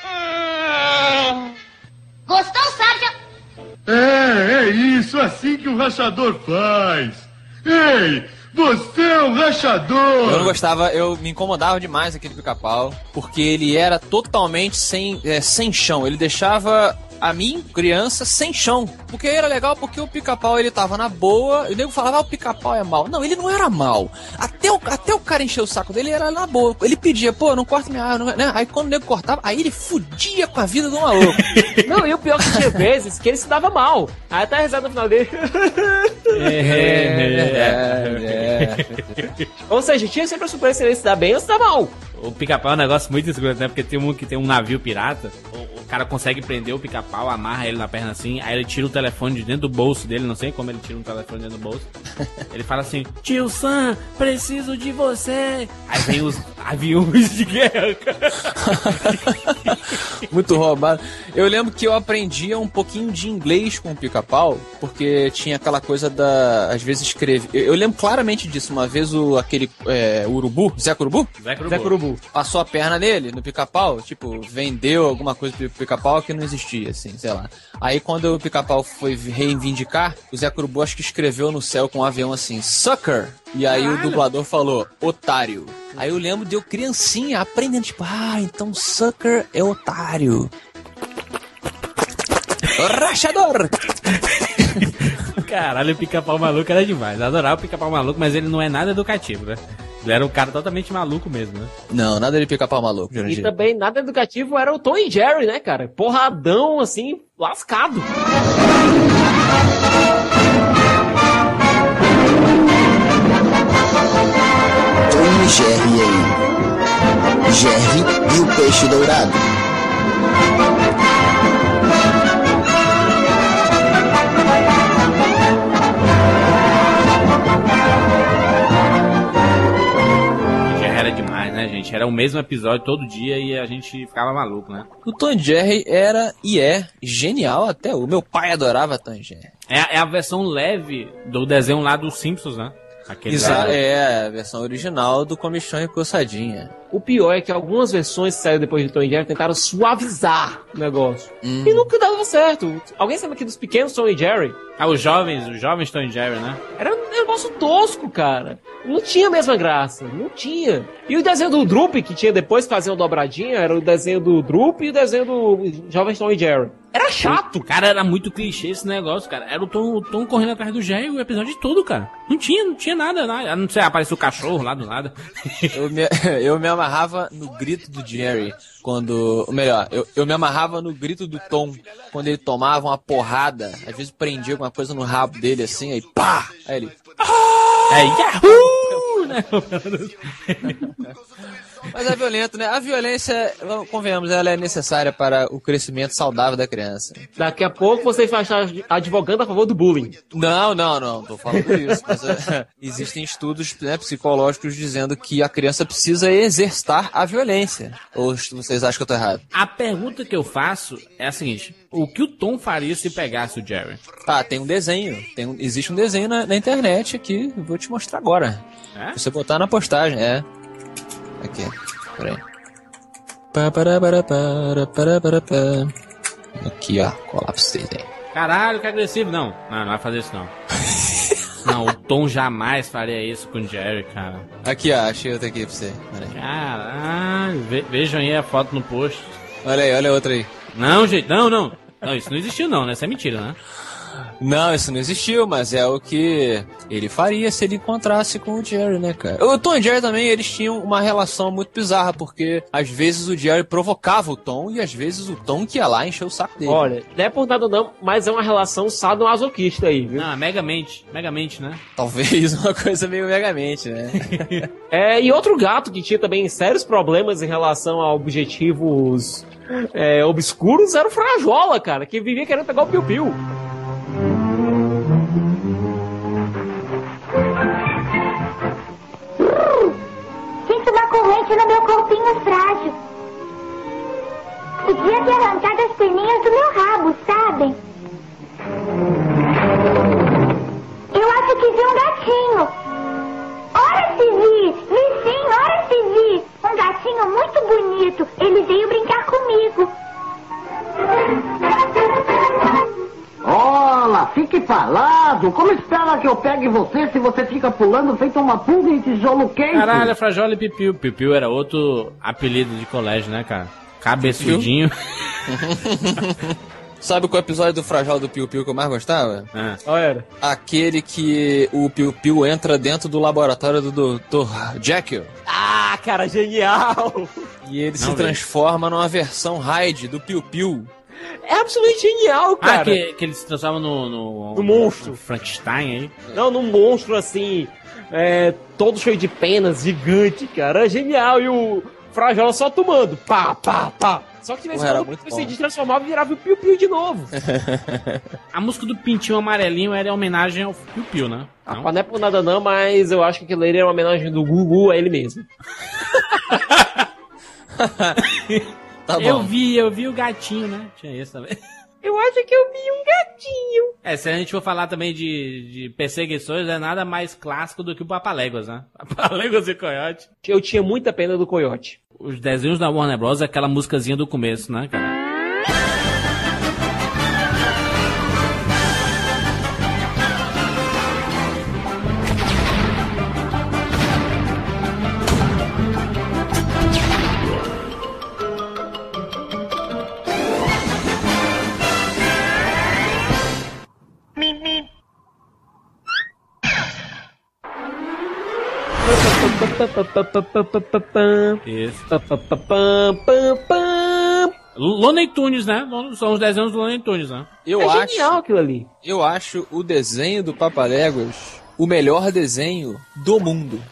Gostou, Sarja? É, é isso, assim que o rachador faz. Ei, você é um rachador. Eu não gostava, eu me incomodava demais aquele pica-pau, porque ele era totalmente sem, é, sem chão. Ele deixava a mim, criança, sem chão. Porque era legal porque o pica-pau ele tava na boa, e o nego falava, ah, o pica-pau é mal. Não, ele não era mal. Até o, até o cara encher o saco dele, ele era na boa. Ele pedia, pô, não corta minha árvore, né? Aí quando o nego cortava, aí ele fudia com a vida do maluco. Não, e o pior que tinha vezes que ele se dava mal. Aí até a risada no final dele. é, é. Ou seja, tinha sempre a surpresa se ele se dá bem ou se dá mal. O pica-pau é um negócio muito escuro, né? Porque tem um que tem um navio pirata, cara consegue prender o pica-pau, amarra ele na perna assim, aí ele tira o telefone de dentro do bolso dele, não sei como ele tira um telefone dentro do bolso. Ele fala assim, tio Sam, preciso de você. Aí vem os aviões de guerra, cara. Muito roubado. Eu lembro que eu aprendia um pouquinho de inglês com o pica-pau, porque tinha aquela coisa da. Às vezes escreve. Eu, eu lembro claramente disso. Uma vez o aquele é, urubu, Zé Urubu? Zé Curubu. Zé Curubu. do. Passou a perna nele, no pica-pau, tipo, vendeu alguma coisa pro pica-pau que não existia, assim, sei lá. Aí quando o pica-pau foi reivindicar, o Zé Curubu acho que escreveu no céu com um avião assim, sucker! E aí o dublador falou, otário. Aí eu lembro de eu criancinha aprendendo, tipo, ah, então sucker é otário. Rachador! Caralho, o pica-pau maluco era demais. Eu adorava o pica-pau maluco, mas ele não é nada educativo, né? Ele era um cara totalmente maluco mesmo, né? Não, nada de pica-pau maluco, E Jurandir. também nada educativo era o Tom e Jerry, né, cara? Porradão, assim, lascado. Tom e Jerry aí. Jerry e o peixe dourado. Né, gente? Era o mesmo episódio todo dia e a gente ficava maluco, né? O Tom Jerry era e é genial até o meu pai adorava Tom Jerry. É, é a versão leve do desenho lá dos Simpsons, né? Aquele Exa- lá- é a versão original do Comichão e Coçadinha. O pior é que algumas versões que saíram depois de Tom e Jerry tentaram suavizar o negócio. Hum. E nunca dava certo. Alguém sabe aqui dos pequenos Tom e Jerry? Ah, os jovens, os jovens Tom e Jerry, né? Era um negócio tosco, cara. Não tinha a mesma graça. Não tinha. E o desenho do Droop, que tinha depois que fazia uma dobradinha, era o desenho do Droop e o desenho do Jovens Tom e Jerry. Era chato. Cara, era muito clichê esse negócio, cara. Era o Tom, o Tom correndo atrás do Jerry o episódio todo, cara. Não tinha, não tinha nada, nada. Não sei, apareceu o cachorro lá do nada. Eu me, eu me amarrava no grito do Jerry quando. Ou melhor, eu, eu me amarrava no grito do Tom quando ele tomava uma porrada. Às vezes prendia alguma coisa no rabo dele assim, aí pá! Aí ele. É Yahoo! né? Mas é violento, né? A violência, convenhamos, ela é necessária para o crescimento saudável da criança. Daqui a pouco você vai estar advogando a favor do bullying. Não, não, não, tô falando isso. Mas, é, existem estudos né, psicológicos dizendo que a criança precisa exercitar a violência. Ou vocês acham que eu tô errado? A pergunta que eu faço é a seguinte: o que o Tom faria se pegasse o Jerry? Ah, tem um desenho. Tem um- existe um desenho na, na internet aqui. Vou te mostrar agora. É? Se você botar na postagem, é. Aqui, peraí. Aqui, ó. Colar pra vocês aí. Caralho, que agressivo. Não, não, não vai fazer isso não. não, o Tom jamais faria isso com o Jerry, cara. Aqui, ó. Achei outra aqui pra você. Caralho, ve- vejam aí a foto no post. Olha aí, olha outra aí. Não, gente, não, não. Não, isso não existiu não, né? Isso é mentira, né? Não, isso não existiu, mas é o que ele faria se ele encontrasse com o Jerry, né, cara? O Tom e o Jerry também, eles tinham uma relação muito bizarra, porque às vezes o Jerry provocava o Tom e às vezes o Tom que ia lá encher o saco dele. Olha, não é por nada não, mas é uma relação sadomasoquista aí, viu? Não, megamente, megamente, né? Talvez uma coisa meio megamente, né? É, e outro gato que tinha também sérios problemas em relação a objetivos é, obscuros era o Frajola, cara, que vivia querendo pegar o Piu Corrente no meu corpinho frágil. Podia ter arrancado as perninhas do meu rabo, sabem? Eu acho que vi um gatinho. Ora se vi! Vi sim, ora se vi! Um gatinho muito bonito. Ele veio brincar comigo. Olá, fique falado. Como espera eu pegue você se você fica pulando feito uma pulga em tijolo quente? Caralho, Frajola e Pipiu. Pipiu era outro apelido de colégio, né, cara? Cabeçudinho. Sabe qual episódio do Frajal do Piu Piu que eu mais gostava? Ah. Qual era? Aquele que o Piu Piu entra dentro do laboratório do Dr. Jekyll. Ah, cara, genial! E ele Não se vi. transforma numa versão raid do Piu Piu. É absolutamente genial, cara. Ah, que, que ele se transforma no... No, No monstro. no Frankenstein aí. Não, num monstro assim, é, todo cheio de penas, gigante, cara. É genial. E o Frajola só tomando. Pá, pá, pá. Só que de quando muito você se transformava e virava o Piu Piu de novo. A música do Pintinho Amarelinho era em homenagem ao Piu Piu, né? Não? Não é por nada não, mas eu acho que aquilo ali era uma homenagem do Gugu a ele mesmo. Tá eu bom. vi, eu vi o gatinho, né? Tinha esse também. Eu acho que eu vi um gatinho. É, se a gente for falar também de, de perseguições, é nada mais clássico do que o Papaléguas, né? Papaléguas e Coyote. Eu tinha muita pena do coiote. Os desenhos da Warner Bros. é aquela musicazinha do começo, né, cara? Isso. Looney Tunes, né? São os desenhos do Looney Tunes, né? Eu é acho, genial aquilo ali. eu acho o desenho do Papaléguas o melhor desenho do mundo.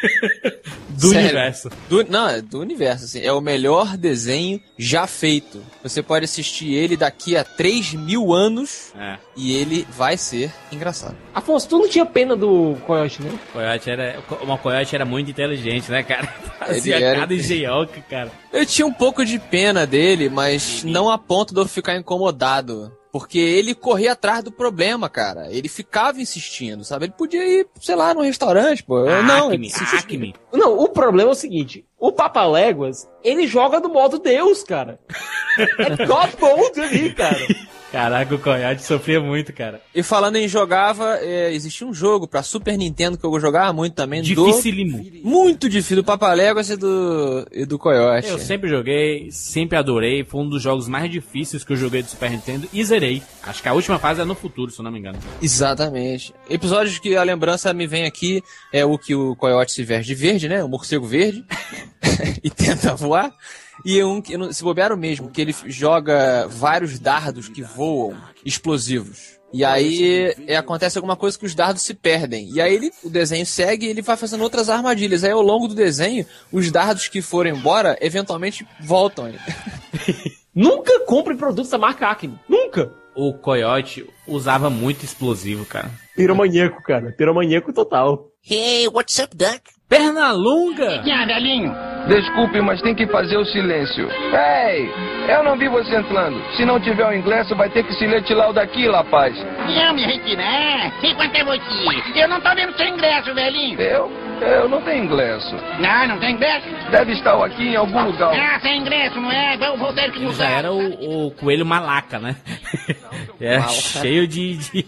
Do Sério. universo. Do- não, é do universo, assim. É o melhor desenho já feito. Você pode assistir ele daqui a 3 mil anos É. e ele vai ser engraçado. Afonso, tu não tinha pena do coiote, né? O Coyote era, o Coyote era muito inteligente, né, cara? Fazia Ele era- cada engenhoca, cara. Eu tinha um pouco de pena dele, mas não a ponto de eu ficar incomodado. Porque ele corria atrás do problema, cara. Ele ficava insistindo, sabe? Ele podia ir, sei lá, num restaurante, pô. Eu, não, ele Acme, insistia. Acme. Não, o problema é o seguinte: o Papaléguas, ele joga no modo Deus, cara. É God Mode ali, cara. Caraca, o Coyote sofria muito, cara. E falando em jogava, é, existia um jogo pra Super Nintendo que eu jogava muito também. Dificílimo. Do, muito difícil, do Papaléguas e do, e do Coyote. Eu sempre joguei, sempre adorei. Foi um dos jogos mais difíceis que eu joguei do Super Nintendo e zerei. Acho que a última fase é no futuro, se eu não me engano. Exatamente. Episódios que a lembrança me vem aqui é o que o coiote se veste de verde, né? O morcego verde. e tenta voar. E um que, se bobear o mesmo, que ele joga vários dardos que voam, explosivos. E aí é, acontece alguma coisa que os dardos se perdem. E aí ele, o desenho segue e ele vai fazendo outras armadilhas. Aí ao longo do desenho, os dardos que foram embora, eventualmente voltam. Nunca compre produtos da marca Acme. Nunca. O Coyote usava muito explosivo, cara. Piromaníaco, cara. Piromaníaco total. Hey, what's up, Duck? Pernalonga! Ah, velhinho. Desculpe, mas tem que fazer o silêncio. Ei, eu não vi você entrando. Se não tiver o ingresso, vai ter que se retirar o daqui, rapaz. Não me retirar. Enquanto é você? Eu não tô vendo seu ingresso, velhinho. Eu? Eu não tenho ingresso. Não, não tem ingresso? Deve estar aqui em algum lugar. Ah, sem ingresso, não é? Vou, vou ter que Ele já era o, o coelho malaca, né? Malaca. cheio de, de-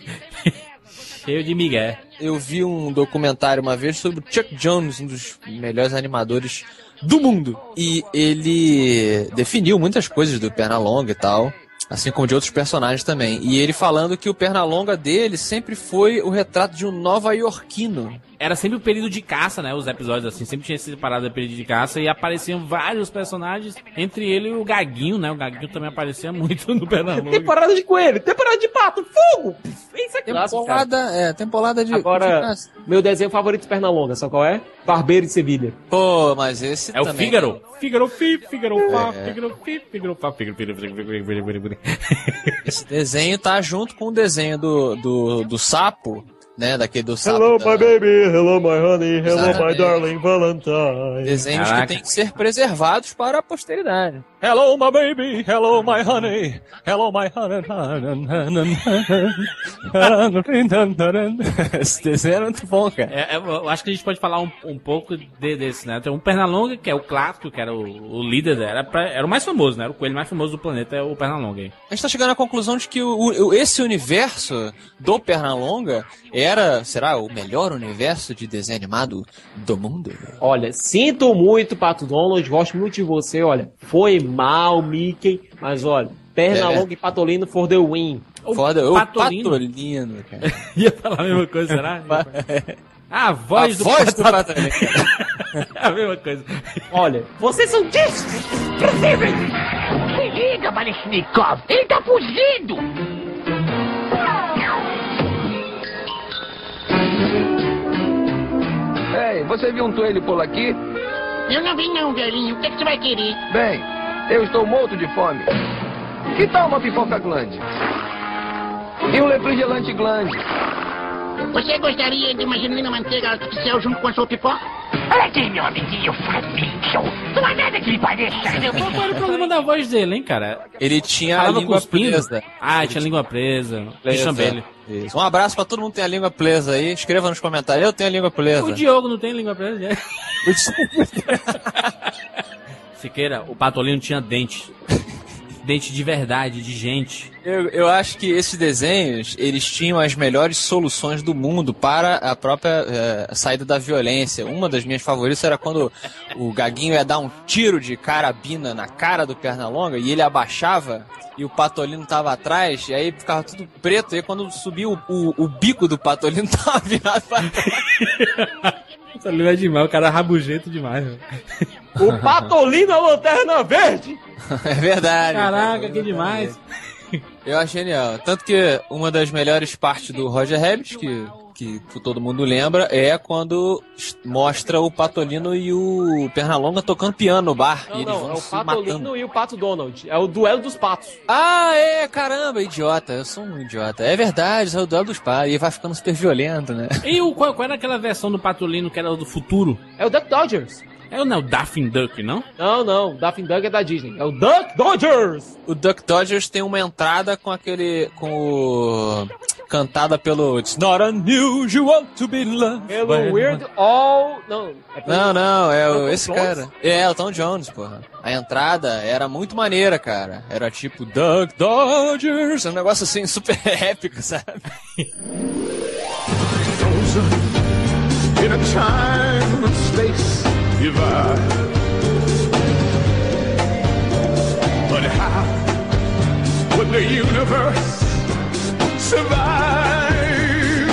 cheio de migué. Eu vi um documentário uma vez sobre o Chuck Jones, um dos melhores animadores do mundo. E ele definiu muitas coisas do Pernalonga e tal. Assim como de outros personagens também. E ele falando que o Pernalonga dele sempre foi o retrato de um nova-iorquino. Era sempre o período de caça, né? Os episódios assim, sempre tinha esse parada do período de caça e apareciam vários personagens, entre ele e o Gaguinho, né? O Gaguinho também aparecia muito no Pernalonga. Temporada de coelho, temporada de pato, fogo! Isso é clássico, cara. Temporada, é, temporada de. de Agora, caça. meu desenho favorito de Pernalonga, sabe qual é? Barbeiro de Sevilha. Pô, mas esse É o. Fígaro. Fígaro, fi, Fígaro, pá, É. Fígaro, fi, Fígaro, pá, Fígaro, Fígaro, Fígaro, Fígaro, Fígaro, Fígaro, Fígaro. Esse desenho tá junto com o desenho do, do, do sapo, né? Daquele do sapo. Hello, da- my baby, hello, my honey, hello, my Exatamente. darling Valentine. Desenhos Caraca. que têm que ser preservados para a posteridade. Hello, my baby, hello, my honey, hello, my honey. Esse desenho era muito bom, cara. É, é, eu acho que a gente pode falar um, um pouco de- desse, né? Tem um Pernalonga, que é o clássico, que era o, o líder, era, pra- era o mais famoso, né? Era o coelho mais famoso do planeta, é o Pernalonga. A gente tá chegando à conclusão de que o, o- esse universo do Pernalonga era, será, o melhor universo de desenho animado do mundo? Olha, sinto muito, Pato Donald, gosto muito de você, olha. Foi mal, Mickey, mas olha, Pernalonga e Patolino for the win. Foda, o Patolino. Patolino, cara. Ia falar a mesma coisa, será? A voz a do voz do. É a mesma coisa. Olha, vocês são desprezíveis! Se liga, Balishnikov. Ele tá fugindo. Você viu um coelho por aqui? Eu não vi não, velhinho. O que, que você vai querer? Bem, eu estou morto de fome. Que tal uma pipoca glande? E um refrigerante glande? Você gostaria de uma genuína manteiga artificial junto com a sua pipoca? Olha aqui, meu amiguinho. Tu vai ver puta que ele pareça. Qual era o problema da voz dele, hein, cara? Ele tinha a Falava língua cuspindo? presa. Ah, tinha língua presa. Presa. Chambelho. Isso. Um abraço pra todo mundo que tem a língua presa aí. Escreva nos comentários. Eu tenho a língua presa. O Diogo não tem língua presa, né? Siqueira, o Patolino tinha dente. Dente de verdade, de gente. Eu, eu acho que esses desenhos, eles tinham as melhores soluções do mundo para a própria eh, saída da violência. Uma das minhas favoritas era quando o Gaguinho ia dar um tiro de carabina na cara do Pernalonga e ele abaixava e o Patolino tava atrás, e aí ficava tudo preto, e aí quando subia o, o, o bico do Patolino tava virado pra Patolino é demais, o cara é rabugento demais, velho. O Patolino é a lanterna verde! É verdade. Caraca, que demais. Eu acho genial. Tanto que uma das melhores partes do Roger Rabbit, que, que todo mundo lembra, é quando mostra o Patolino e o Pernalonga tocando piano no bar. Não, e eles não, vão é o se Patolino matando. e o Pato Donald. É o duelo dos patos. Ah, é, caramba, idiota. Eu sou um idiota. É verdade, é o duelo dos pais. E vai ficando super violento, né? E o, qual, qual era aquela versão do Patolino que era do futuro? É o Duck Dodgers. É o, não, o Daffy Duck, não? Não, não, o Daffy Duck é da Disney. É o Duck Dodgers! O Duck Dodgers tem uma entrada com aquele. com o. cantada pelo It's not unusual to be loved. Pelo by Weird All. Não, é pelo- Não, não, é o, esse Jones? cara. É, o Tom Jones, porra. A entrada era muito maneira, cara. Era tipo Duck Dodgers, um negócio assim super épico, sabe? In a time and space divide. But how would the universe survive?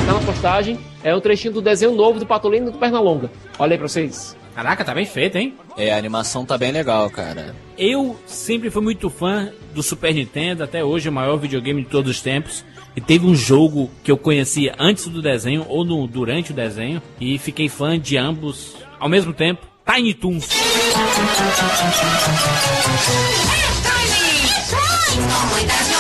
Tá na postagem. É um trechinho do desenho novo do Patolino e do Pernalonga. Olha aí pra vocês. Caraca, tá bem feito, hein? É, a animação tá bem legal, cara. Eu sempre fui muito fã do Super Nintendo, até hoje é o maior videogame de todos os tempos. E teve um jogo que eu conhecia antes do desenho ou no, durante o desenho e fiquei fã de ambos ao mesmo tempo. Tiny Toons. Com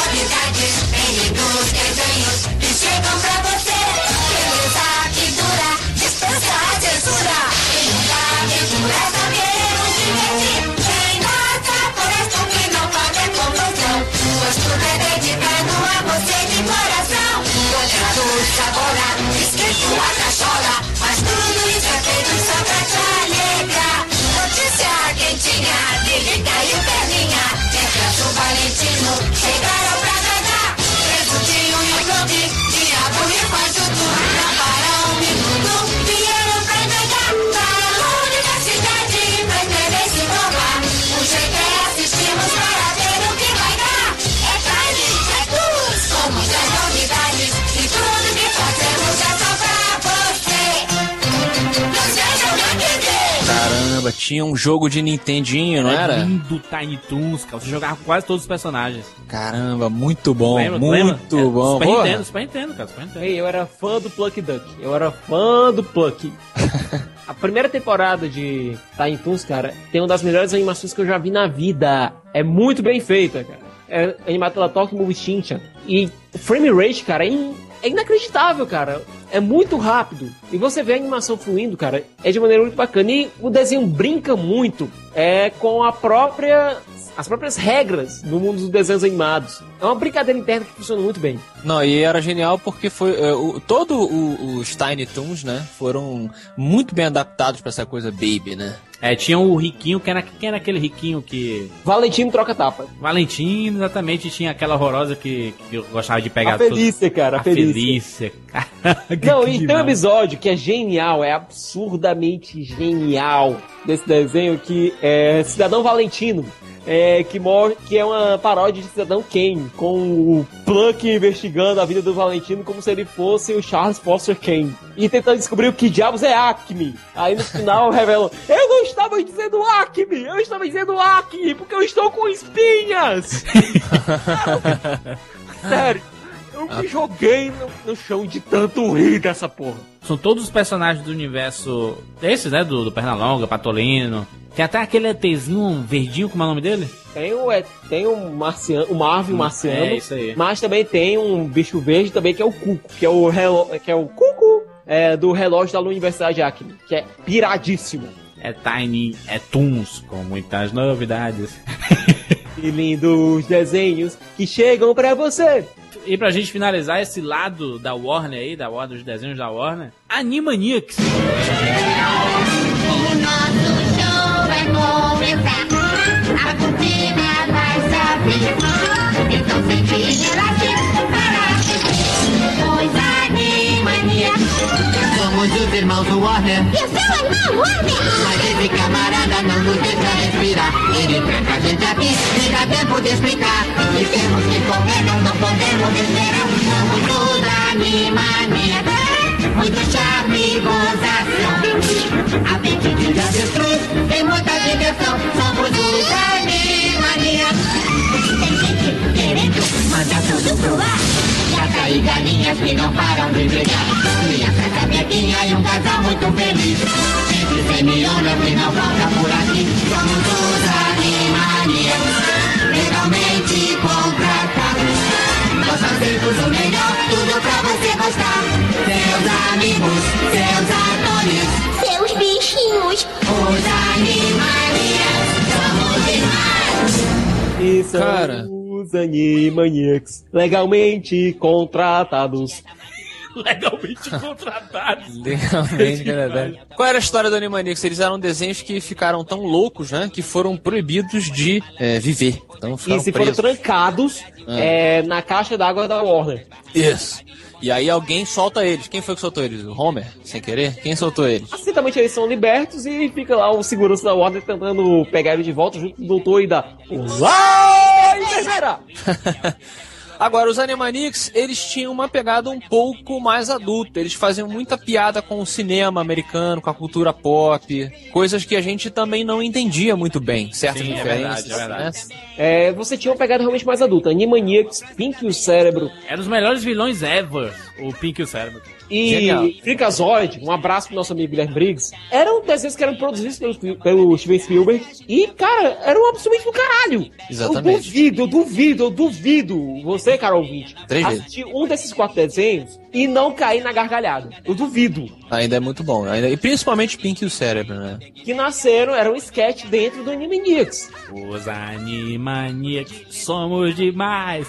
tinha um jogo de Nintendinho, não É era? lindo Tiny Toons, cara. Você jogava com quase todos os personagens. Caramba, muito bom, Lembra? muito Lembra? É, bom. Super Porra. Nintendo, Super Nintendo, cara. Super Nintendo. Ei, eu era fã do Pluck Duck. Eu era fã do Pluck. A primeira temporada de Tiny Toons, cara, tem uma das melhores animações que eu já vi na vida. É muito bem feita, cara. É animada pela Talk Movie Shinchan. E o frame rate, cara, é, in- é inacreditável, cara. É muito rápido. E você vê a animação fluindo, cara, é de maneira muito bacana. E o desenho brinca muito é, com a própria as próprias regras no mundo dos desenhos animados. É uma brincadeira interna que funciona muito bem. Não, e era genial porque foi é, o, todo o- os Tiny Toons, né, foram muito bem adaptados pra essa coisa baby, né? É, tinha o riquinho, que era, quem era aquele riquinho que... Valentino troca tapa. Valentino, exatamente, tinha aquela horrorosa que, que eu gostava de pegar A Felícia, cara, a A Felícia. Felícia. Não, Que e tem um episódio que é genial, é absurdamente genial desse desenho que é Cidadão Valentino. É, que, mor que é uma paródia de Cidadão Kane, com o Pluck investigando a vida do Valentino como se ele fosse o Charles Foster Kane. E tentando descobrir o que diabos é Acme. Aí no final revelam: Eu não estava dizendo Acme, eu estava dizendo Acme, porque eu estou com espinhas! Sério, eu me joguei no, no chão de tanto rir dessa porra. São todos os personagens do universo desses, né? Do, do Pernalonga, Patolino. Tem até aquele ETzinho verdinho, como é o nome dele? Tem o, é, tem um marciano, o Marvin, o marciano. É, isso aí. Mas também tem um bicho verde também, que é o Cuco, que é o, relo, que é o Cuco é, do relógio da Universidade Acme, que é piradíssimo. é Tiny é Toons, com muitas novidades. Que lindos desenhos que chegam pra você. E pra gente finalizar esse lado da Warner aí, da Warner dos desenhos da Warner, Animaniacs. Os irmãos do Warner. Eu sou a irmã Warner. Mas esse camarada não nos deixa respirar. Ele tranca a gente aqui e dá tempo de explicar. E temos que correr, não podemos esperar. Somos os Animaniacs. Muito charme e gozação. A mente de avestruz tem muita diversão. Somos os Animaniacs. Tem gente querendo mandar tudo pro ar. Gata e galinhas que não param de brigar. Criança sapequinha e um casal muito feliz. Sempre semiona que não falta por aqui. Somos os Animaniacs. Legalmente contratados. Nós fazemos o melhor, tudo pra você gostar. Seus amigos, seus atores, seus bichinhos. Os Animaniacs. Somos demais. E são Cara. os Animaniacs legalmente contratados. Legalmente contratados. Legalmente, cara. Qual era a história do Animaniacs? Eles eram desenhos que ficaram tão loucos, né? Que foram proibidos de é, viver. Então E ficaram se foram presos. trancados Ah. é, na caixa d'água da Warner. Isso. E aí alguém solta eles. Quem foi que soltou eles? O Homer? Sem querer? Quem soltou eles? Acidentalmente eles são libertos e fica lá o segurança da Warner tentando pegar ele de volta junto com o doutor e da. Olá, enfermeira! Agora, os Animaniacs, eles tinham uma pegada um pouco mais adulta. Eles faziam muita piada com o cinema americano, com a cultura pop, coisas que a gente também não entendia muito bem, certas Sim, é diferenças. verdade, é verdade. né? É, você tinha uma pegada realmente mais adulta. Animaniacs, Pink e o Cérebro É dos melhores vilões ever, o Pink e o Cérebro. Genial. e Freakazoid, um abraço pro nosso amigo Guilherme Briggs, eram desenhos que eram produzidos pelo, pelo Steven Spielberg e, cara, eram absolutamente do caralho. Exatamente. Eu duvido, eu duvido, eu duvido você, cara ouvinte, Três vezes. assistir um desses quatro desenhos e não cair na gargalhada. Eu duvido. Ainda é muito bom. Ainda, e principalmente Pink e o Cérebro, né? Que nasceram, era um sketch dentro do Animaniacs. Os Animaniacs somos demais.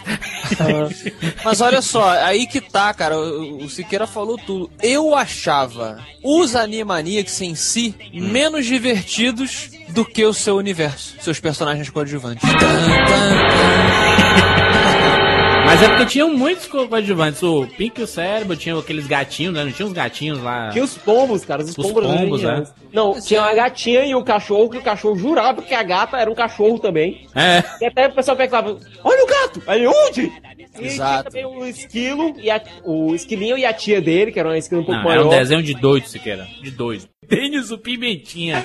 Mas olha só, aí que tá, cara. O, Siqueira falou tudo. Eu achava os Animaniacs em si menos divertidos do que o seu universo, seus personagens coadjuvantes. Mas é porque tinham muitos coadjuvantes. O Pink e o Cérebro, tinha aqueles gatinhos, né? Não tinha uns gatinhos lá. Tinha os pombos, cara, os, Os pombos. pombos, né? Não, tinha a gatinha e o cachorro, que o cachorro jurava que a gata era um cachorro também. É. E até o pessoal pensava, olha o gato! Aí, onde? E Exato. tinha também o esquilo, e a- o esquilinho e a tia dele, que era uma esquilo um pouco Não, era maior. um desenho de doido, Siqueira. De doido. Denis o Pimentinha.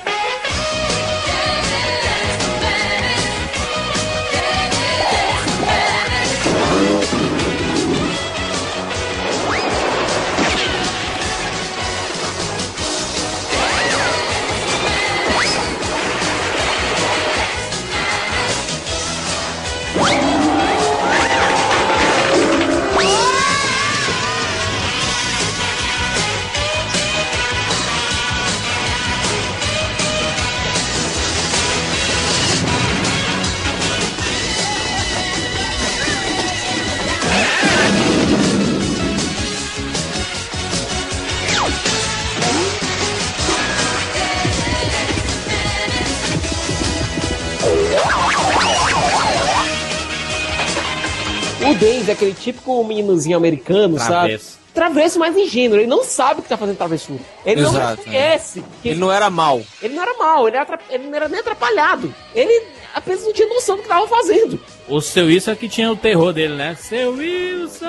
O Denz é aquele típico meninozinho americano, sabe? Travesso. Travesso, mas ingênuo. Ele não sabe que tá fazendo travessura. Ele não Exato, reconhece. que Ele não era mal. Ele não era mal, ele, ele não era nem atrapalhado. Ele apenas não tinha noção do que tava fazendo. O seu Wilson é que tinha o terror dele, né? Seu Wilson!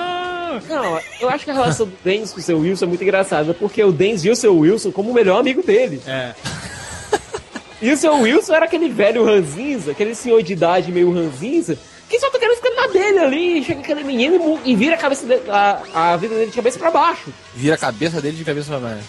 Não, eu acho que a relação do Denz com o seu Wilson é muito engraçada, porque o Denz viu o seu Wilson como o melhor amigo dele. É. E o seu Wilson era aquele velho ranzinza, aquele senhor de idade meio ranzinza, que só tá querendo ficar na dele ali, chega aquele menino e, e vira a, cabeça dele- a, a vida dele de cabeça pra baixo. Vira a cabeça dele de cabeça pra baixo.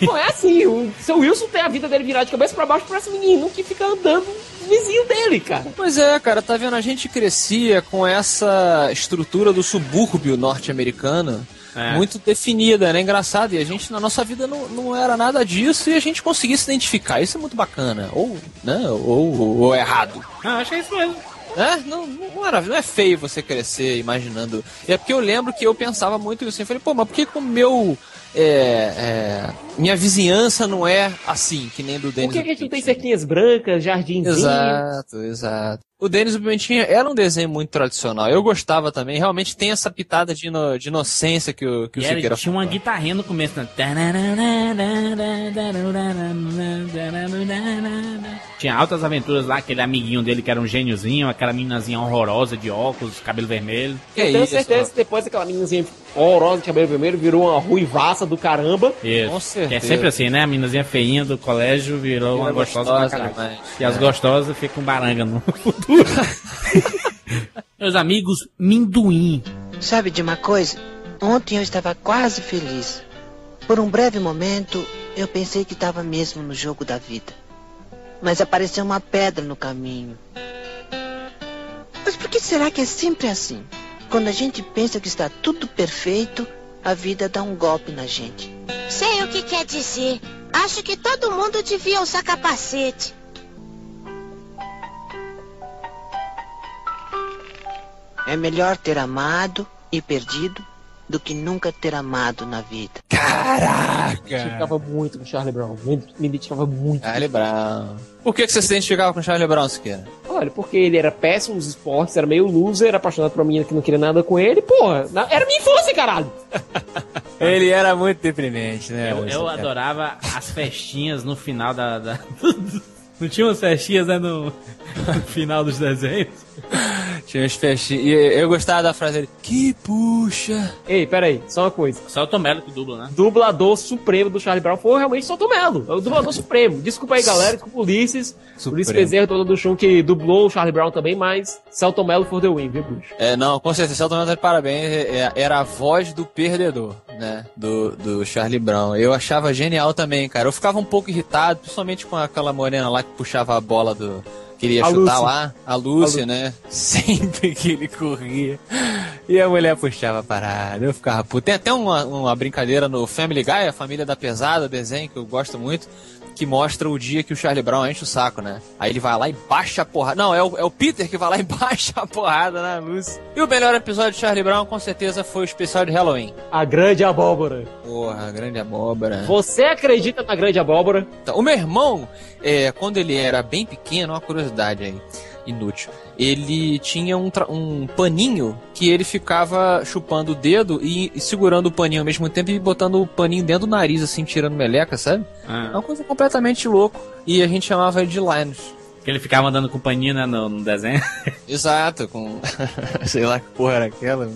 Não é assim, o seu Wilson tem a vida dele virada de cabeça pra baixo pra esse menino que fica andando vizinho dele, cara. Pois é, cara, tá vendo? A gente crescia com essa estrutura do subúrbio norte-americano, É. muito definida, né? Engraçado. E a gente, na nossa vida, não, não era nada disso e a gente conseguia se identificar. Isso é muito bacana. Ou, né? Ou, ou é errado. Ah, acho que é isso mesmo. É, não, não, era, não é feio você crescer imaginando. E é porque eu lembro que eu pensava muito isso. Eu falei, pô, mas por que com o meu. É, é, minha vizinhança não é assim, que nem do Por Denis que, que a gente não tem cerquinhas brancas, jardinzinho? Exato, exato. O Denis e o Pimentinha era um desenho muito tradicional. Eu gostava também. Realmente tem essa pitada de, ino- de inocência que o, que o E era, Siqueira tinha uma guitarrinha no começo. Né? Tinha altas aventuras lá, aquele amiguinho dele que era um gêniozinho, aquela meninazinha horrorosa de óculos, cabelo vermelho. Eu tenho certeza que depois aquela meninazinha horrorosa de cabelo vermelho virou uma ruivaça do caramba. Isso. Com Que é certeza. sempre assim, né? A meninazinha feinha do colégio virou uma gostosa, pra gostosa caralho. demais. E as É. gostosas ficam baranga no futuro. Meus amigos, minduim. Sabe de uma coisa? Ontem eu estava quase feliz. Por um breve momento, eu pensei que estava mesmo no jogo da vida. Mas apareceu uma pedra no caminho. Mas por que será que é sempre assim? Quando a gente pensa que está tudo perfeito, a vida dá um golpe na gente. Sei o que quer dizer. Acho que todo mundo devia usar capacete. É melhor ter amado e perdido do que nunca ter amado na vida. Me Caraca! identificava muito com Charlie Brown. Me, me identificava muito. Charlie Brown. Por que, que você se identificava com Charlie Brown, Siqueira? Olha, porque ele era péssimo nos esportes, era meio loser, apaixonado por uma menina que não queria nada com ele. Porra, na- era minha infância, caralho. Ele era muito deprimente, né? Eu, eu adorava as festinhas no final da. da- Não tinha umas festinhas né, no, no final dos desenhos? Tinha uns festinhos. E eu gostava da frase dele. Que puxa! Ei, peraí, só uma coisa. Só o Tomelo que dubla, né? Dublador supremo do Charlie Brown foi realmente Solto Melo. É o dublador supremo. Desculpa aí, galera. Desculpa, Ulisses. Ulisses Bezerra, dono do Chum, que dublou o Charlie Brown também, mas Celton Mello for the win, viu, bicho? É, não, com certeza, Celton Mello tá de parabéns. É- Era a voz do perdedor, né? Do, do Charlie Brown. Eu achava genial também, cara. Eu ficava um pouco irritado, principalmente com aquela morena lá que puxava a bola do. Queria A chutar Lucy. lá, a Lúcia, A Lu- né? Sempre que ele corria. E a mulher puxava a parada. Eu ficava puto. Tem até uma, uma brincadeira no Family Guy, a família da pesada, desenho que eu gosto muito. Que mostra o dia que o Charlie Brown enche o saco, né? Aí ele vai lá e baixa a porrada. Não, é o, é o Peter que vai lá e baixa a porrada na Lucy. E o melhor episódio de Charlie Brown, com certeza, foi o especial de Halloween. A grande abóbora. Porra, grande abóbora. Você acredita na grande abóbora? Então, o meu irmão, é, quando ele era bem pequeno, uma curiosidade aí, inútil. Ele tinha um, um paninho que ele ficava chupando o dedo e, e segurando o paninho ao mesmo tempo e botando o paninho dentro do nariz, assim, tirando meleca, sabe? É Ah, uma coisa completamente louco. E a gente chamava ele de Linus. que ele ficava andando com paninho né, no, no desenho. Exato, com. sei lá que porra era aquela,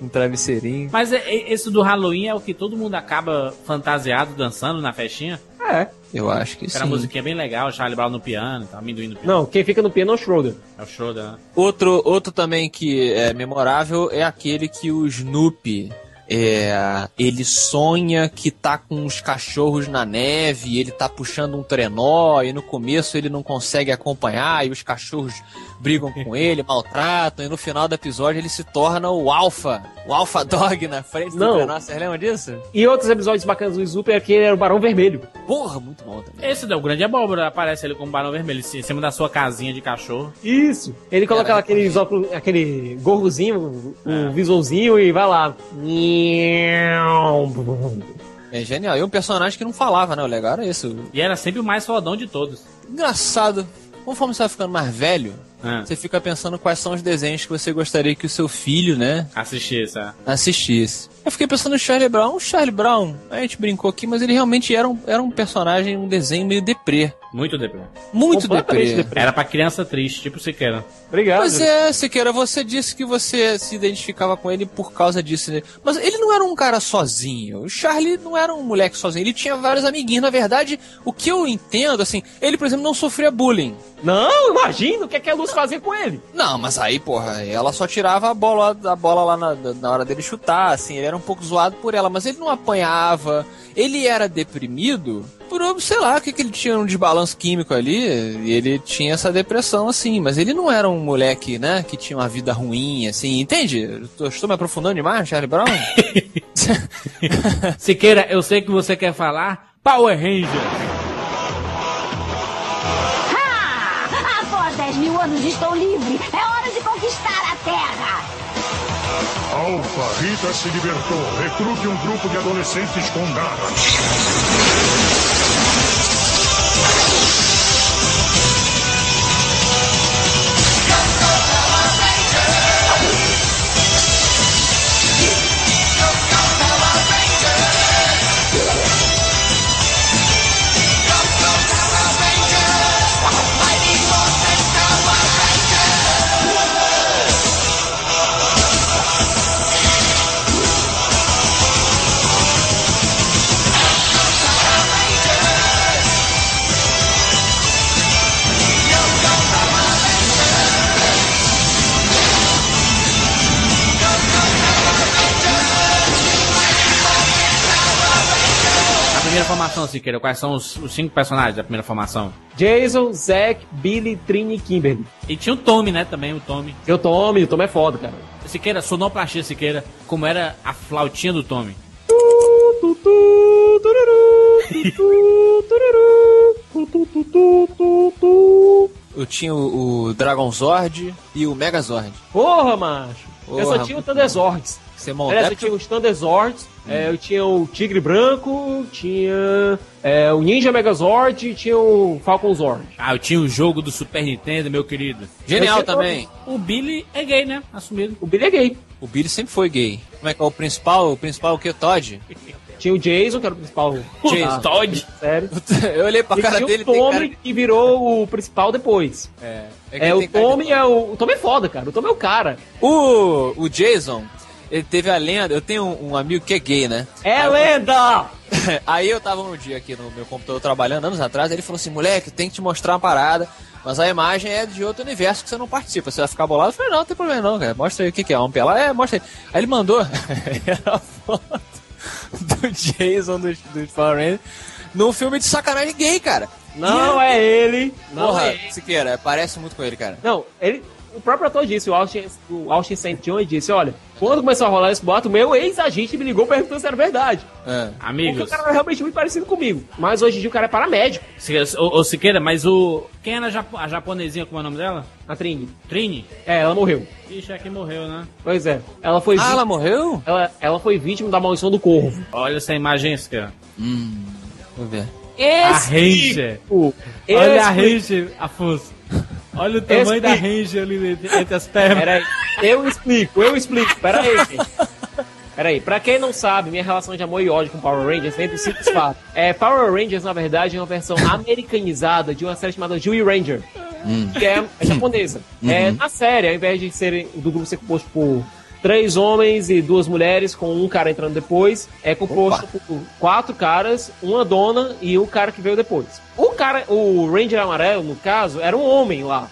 um travesseirinho. Mas é- é- esse do Halloween é o que todo mundo acaba fantasiado dançando na festinha? É. Eu acho que Era sim. uma musiquinha bem legal, Charlie Brown no piano, tá, amendoim no piano. Não, quem fica no piano é o Schroeder. É o Schroeder, né? Outro, outro também que é memorável é aquele que o Snoopy é, ele sonha que tá com os cachorros na neve, ele tá puxando um trenó e no começo ele não consegue acompanhar e os cachorros brigam com ele, maltratam e no final do episódio ele se torna o alfa, o alfa dog na frente do Não. trenó. Vocês lembram disso? E outros episódios bacanas do Snoopy é que ele era o Barão Vermelho. Porra, muito bom também. Esse do Grande Abóbora aparece ele com um barão vermelho em cima da sua casinha de cachorro. Isso. Ele coloca aquele óculos, aquele gorrozinho, um visorzinho e vai lá. É genial. E um personagem que não falava, né? O legal era isso. E era sempre o mais fodão de todos. Engraçado. Conforme você vai ficando mais velho, Ah. você fica pensando quais são os desenhos que você gostaria que o seu filho, né, Assistir essa. assistisse. Eu fiquei pensando no Charlie Brown. O Charlie Brown, a gente brincou aqui, mas ele realmente era um, era um personagem, um desenho meio deprê. Muito deprê. Muito deprê. Era pra criança triste, tipo Siqueira. Obrigado. Pois é, Siqueira, você disse que você se identificava com ele por causa disso, né? Mas ele não era um cara sozinho. O Charlie não era um moleque sozinho. Ele tinha vários amiguinhos. Na verdade, o que eu entendo, assim, ele, por exemplo, não sofria bullying. Não, imagina o que, é que a Luz fazia com ele. Não, mas aí, porra, ela só tirava a bola, a bola lá na, na hora dele chutar, assim, ele era um pouco zoado por ela, mas ele não apanhava, ele era deprimido por, sei lá, o que, que ele tinha um desbalanço químico ali, e ele tinha essa depressão, assim, mas ele não era um moleque, né, que tinha uma vida ruim, assim, entende? Eu tô- estou me aprofundando demais, Charlie Brown? Siqueira, eu sei que você quer falar Power Rangers. Após 10 mil anos estou livre. É hora de conquistar a Terra. Alfa, Rita se libertou. Recrute um grupo de adolescentes com garras. Formação, Siqueira, quais são os, os cinco personagens da primeira formação? Jason, Zack, Billy, Trini e Kimberly. E tinha o Tommy, né, também, o Tommy. E o Tommy, o Tommy é foda, cara. Siqueira, sonoplastia, Siqueira, como era a flautinha do Tommy. Eu tinha o, o Dragon Zord e o Megazord. Porra, macho. eu só Porra. tinha o Thunderzords. Você é eu tinha os Thunderzords, é, eu tinha o Tigre Branco, tinha é, o Ninja Megazord e tinha o Falcon Zord. Ah, eu tinha o jogo do Super Nintendo, meu querido. Genial também. O Billy é gay, né? Assumido. O Billy é gay. O Billy sempre foi gay. Como é que é o principal? O principal é o que? Todd? Tinha o Jason, que era o principal. Jason. Ah, Todd. Sério. Eu olhei pra E cara tinha dele o tem Tommy, cara que virou o principal depois. É, É, que o Tommy é o. O Tommy é foda, cara. O Tommy é o cara. O, o Jason, ele teve a lenda. Eu tenho um, um amigo que é gay, né? É lenda! Aí eu tava um dia aqui no meu computador trabalhando, anos atrás, ele falou assim: moleque, tem que te mostrar uma parada. Mas a imagem é de outro universo que você não participa. Você vai ficar bolado? Eu falei, não, não tem problema não, cara. Mostra aí o que, que é. Um pelado? É, mostra aí. Aí ele mandou. Era a foto do Jason do, do Power Rangers num filme de sacanagem gay, cara. Não é ele. Não Porra, é ele. Siqueira, parece muito com ele, cara. Não, ele. O próprio ator disse, o Austin, o Austin St. John disse, olha, quando começou a rolar esse boato, meu ex-agente me ligou perguntando se era verdade. É. Porque Amigos. o cara era realmente muito parecido comigo. Mas hoje em dia o cara é paramédico. Ô, ô, Siqueira, mas o. Quem era a, japo- a japonesinha, como é o nome dela? A Trini. Trini? É, ela morreu. Ixi, aqui morreu, né? Pois é. Ela foi Ah, vítima- ela morreu? ela, ela foi vítima da maldição do corvo. Olha essa imagem, Siqueira. Hum. Vamos ver. A Ranger. O, Olha a esse- Ranger, Afonso. Olha o tamanho Esse- da Ranger ali entre as pernas. Peraí, eu explico, eu explico. Peraí, gente. Peraí, pra quem não sabe, minha relação de amor e ódio com Power Rangers vem do simples fato. É, Power Rangers, na verdade, é uma versão americanizada de uma série chamada Joey Ranger, que é, é japonesa. É, na série, ao invés de ser, do grupo ser composto por três homens e duas mulheres, com um cara entrando depois, é composto por quatro caras, uma dona e um cara que veio depois. O cara, o Ranger amarelo, no caso, era um homem lá,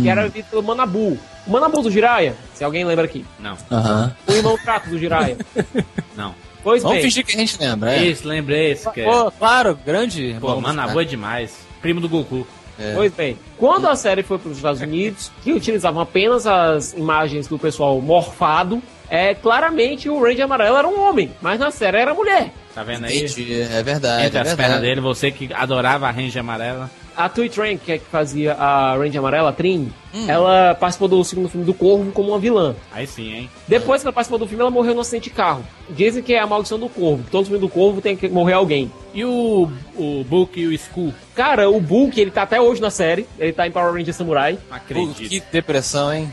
que era visto pelo Manabu. O Manabu do Jiraiya, se alguém lembra aqui. Não, Aham. O irmão trato do Jiraiya. não. Pois Vamos bem. fingir que a gente lembra, é. Isso, lembrei, Siqueira. Pô, claro, grande. Pô, Vamos, mano, né? boa demais. Primo do Goku. É. Pois bem, quando a série foi para os Estados Unidos, que utilizavam apenas as imagens do pessoal morfado, é claramente o Ranger amarelo era um homem, mas na série era mulher. Tá vendo aí? Entendi, é verdade. Entre é as verdade. pernas dele, você que adorava a Ranger amarela. A Tui Trank, que é que fazia a Ranger amarela, a Trin, Hum. ela participou do segundo filme do Corvo como uma vilã. Aí sim, hein? Depois que ela participou do filme, ela morreu no acidente de carro. Dizem que é a maldição do Corvo. Todo filme do Corvo tem que morrer alguém. E o, o Book e o Skull? Cara, o Bulk, ele tá até hoje na série. Ele tá em Power Ranger Samurai. Não Pô, acredito. que depressão, hein?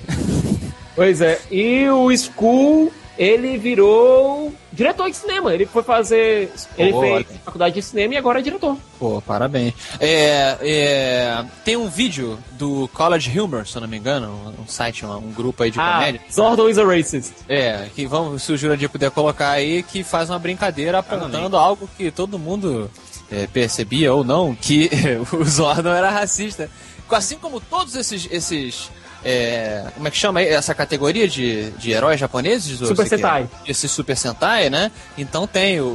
Pois é. E o Skull, ele virou diretor de cinema. Ele foi fazer. Ele Pô, fez olha. faculdade de cinema e agora é diretor. Pô, parabéns. É, é, tem um vídeo do College Humor, se eu não me engano, um, site, um, um grupo aí de Ah, comédia. Zordon is a racist. É, que vamos, se o Jurandir puder colocar aí, que faz uma brincadeira apontando algo que todo mundo é, percebia ou não, que o Zordon era racista. Assim como todos esses, esses é, como é que chama essa categoria de, de heróis japoneses? Super? Sentai. Esse Super Sentai, né? Então tem o,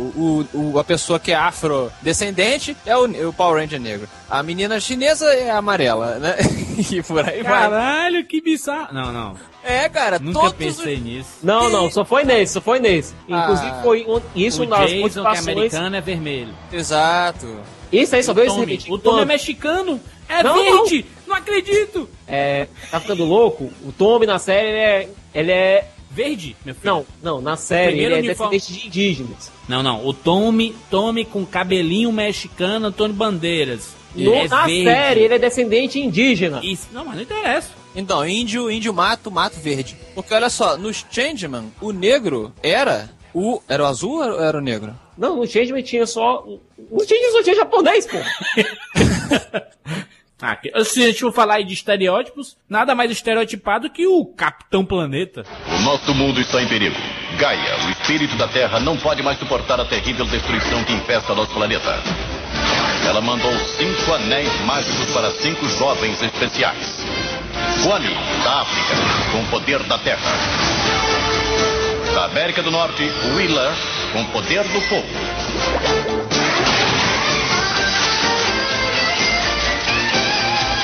o, o- a pessoa que é afrodescendente é o, o Power Ranger negro. A menina chinesa é amarela, né? e por aí vai. Caralho, que bizarro. Não, não. É, cara, Nunca todos pensei nisso. Não, não, só foi nesse, só foi nesse. Inclusive Ah. foi um- isso o nas Jason, que é americano, é vermelho. Exato. Isso aí só veio esse repetido. o Tommy é mexicano. É Não, verde. Não. acredito. É, tá ficando louco? O Tommy na série, ele é. Ele é Verde, meu filho. não, não, na série ele é uniforme- descendente de indígenas. Não, não. O Tommy, Tommy com cabelinho mexicano, Antônio Bandeiras. No- é na verde. série ele é descendente indígena. Isso, não, mas não interessa. Então, índio, índio mato, mato verde. Porque olha só, nos Changeman, o negro era o. Era o azul ou era o negro? Não, no Changeman tinha só. No Changeman só tinha japonês, pô. Ah, se a gente for falar aí de estereótipos, nada mais estereotipado que o Capitão Planeta. O nosso mundo está em perigo. Gaia, o espírito da Terra, não pode mais suportar a terrível destruição que infesta nosso planeta. Ela mandou cinco anéis mágicos para cinco jovens especiais. Kwani, da África, com o poder da Terra. Da América do Norte, Wheeler, com poder do fogo.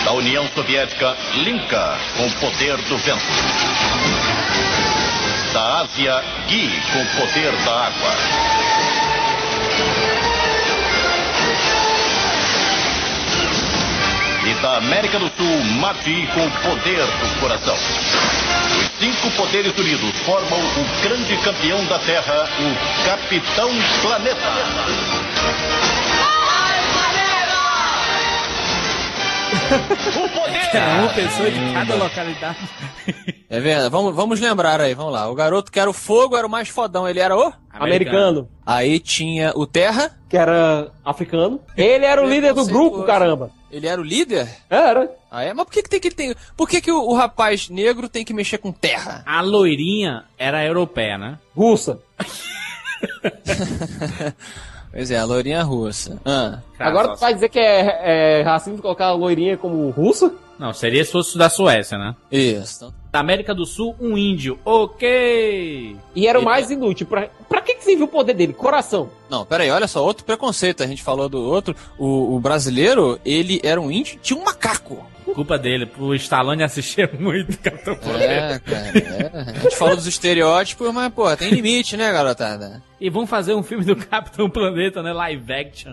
Da União Soviética, Linka, com poder do vento. Da Ásia, Gui, com poder da água. Da América do Sul, Mati, com o poder do coração. Os cinco poderes unidos formam o grande campeão da Terra, o Capitão Planeta. O poder! Era uma pessoa de cada localidade. É verdade. Vamos, vamos lembrar aí, vamos lá. O garoto que era o fogo era o mais fodão. Ele era o? Americano. Aí tinha o Terra. Que era africano. Ele era o líder do grupo, caramba. Ele era o líder? Era. Ah, é? Mas por que, que tem que ter. Por que, que o, o rapaz negro tem que mexer com terra? A loirinha era europeia, né? Russa. Pois é, a lourinha russa. Ah. Agora tu vai dizer que é, é racismo colocar a loirinha como russa? Não, seria se fosse da Suécia, né? Isso. Da América do Sul, um índio. Ok. E era o mais inútil. Pra, pra que, que serviu o poder dele? Coração. Não, peraí, olha só, outro preconceito. A gente falou do outro. O, o brasileiro, ele era um índio, tinha um macaco. Culpa dele, o Stallone assistia muito Capitão É, cara. É. A gente falou dos estereótipos, mas, pô, tem limite, né, garotada? E vão fazer um filme do Capitão Planeta, né? Live action.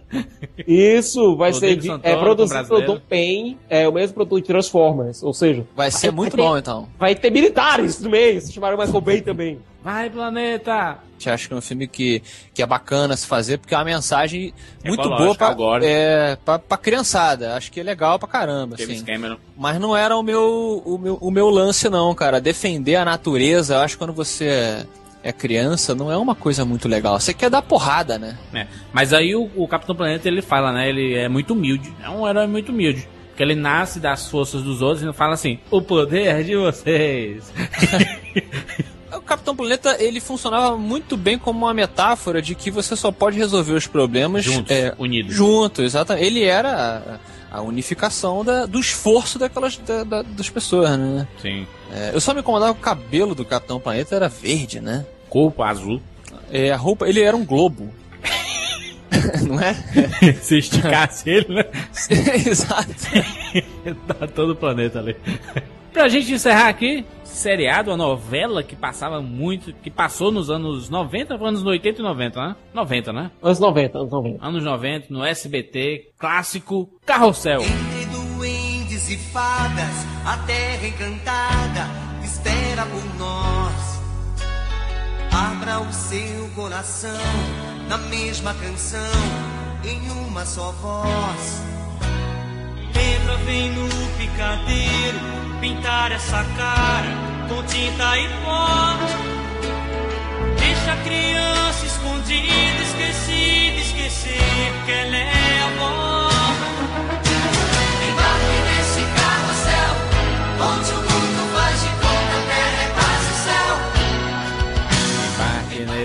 Isso, vai Rodrigo ser é produzido pelo. Tom Payne, é o mesmo produtor de Transformers, ou seja... Vai ser muito ter- bom, então. Vai ter militares no meio, se chamaram Michael Bay também. Vai, planeta! A gente acha que é um filme que, que é bacana se fazer, porque é uma mensagem muito Ecológica, boa pra, agora. é, pra, pra criançada. Acho que é legal pra caramba, James assim. Cameron. Mas não era o meu, o, meu, o meu lance, não, cara. Defender a natureza, eu acho que quando você é, é criança, não é uma coisa muito legal. Você quer dar porrada, né? É. Mas aí o, o Capitão Planeta ele fala, né? Ele é muito humilde. É um herói muito humilde. Porque ele nasce das forças dos outros e fala assim: o poder de vocês. O Capitão Planeta, ele funcionava muito bem como uma metáfora de que você só pode resolver os problemas Juntos, é, unidos. Junto, exatamente. Ele era a, a unificação da- do esforço daquelas da- da- das pessoas, né? Sim. É, eu só me incomodava com o cabelo do Capitão Planeta era verde, né? Corpo azul. É, a roupa, ele era um globo. Não é? Se esticasse ele, né? Exato. tá todo o planeta ali. Pra gente encerrar aqui, seriado, uma novela que passava muito, que passou nos anos 90, anos 80 e 90, né? 90, né? Anos 90, anos 90. Anos 90, no SBT, clássico Carrossel. duendes e fadas, a terra encantada espera por nós. Abra o seu coração na mesma canção, em uma só voz. Pedra vem no picadeiro pintar essa cara com tinta e pó. Deixa a criança escondida, esquecida, esquecer que ela é avó. Embarque nesse carrossel, onde o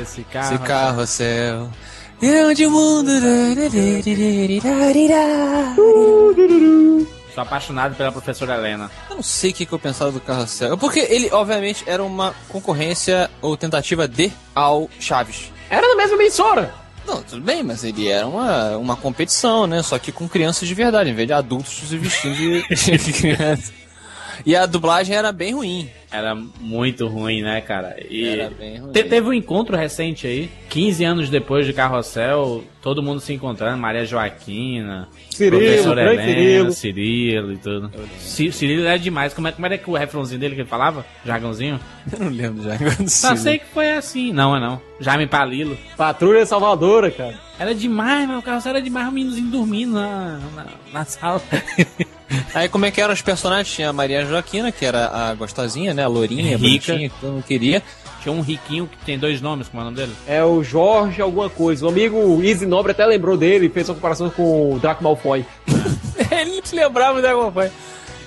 Nesse carro. Esse carrossel. E onde o mundo. Só Sou apaixonado pela professora Helena. Eu não sei o que, que eu pensava do Carrossel. Porque ele, obviamente, era uma concorrência ou tentativa de ao Chaves. Era na mesma emissora. Não, tudo bem, mas ele era uma, uma competição, né? Só que com crianças de verdade, em vez de adultos se vestindo de, de criança. E a dublagem era bem ruim. Era muito ruim, né, cara? E Era bem ruim. te- teve um encontro recente aí, 15 anos depois de Carrossel, todo mundo se encontrando, Maria Joaquina, Cirilo, professora grande Helena, Cirilo. Cirilo e tudo. Ci- Cirilo era demais. Como, é, como era que o refrãozinho dele que ele falava? Jargãozinho? Eu não lembro já. Só sei que foi assim. Não, é não. Jaime Palilo. Patrulha Salvadora, cara. Era demais, meu. O Carrossel era demais, o meninozinho dormindo na, na, na sala. Aí como é que eram os personagens? Tinha a Maria Joaquina, que era a gostosinha, né? A lourinha, Rica. bonitinha, que todo mundo queria. Tinha um riquinho que tem dois nomes, como é o nome dele? É o Jorge alguma coisa. O amigo Easy Nobre até lembrou dele e fez uma comparação com o Draco Malfoy. Ele não se lembrava da alguma coisa.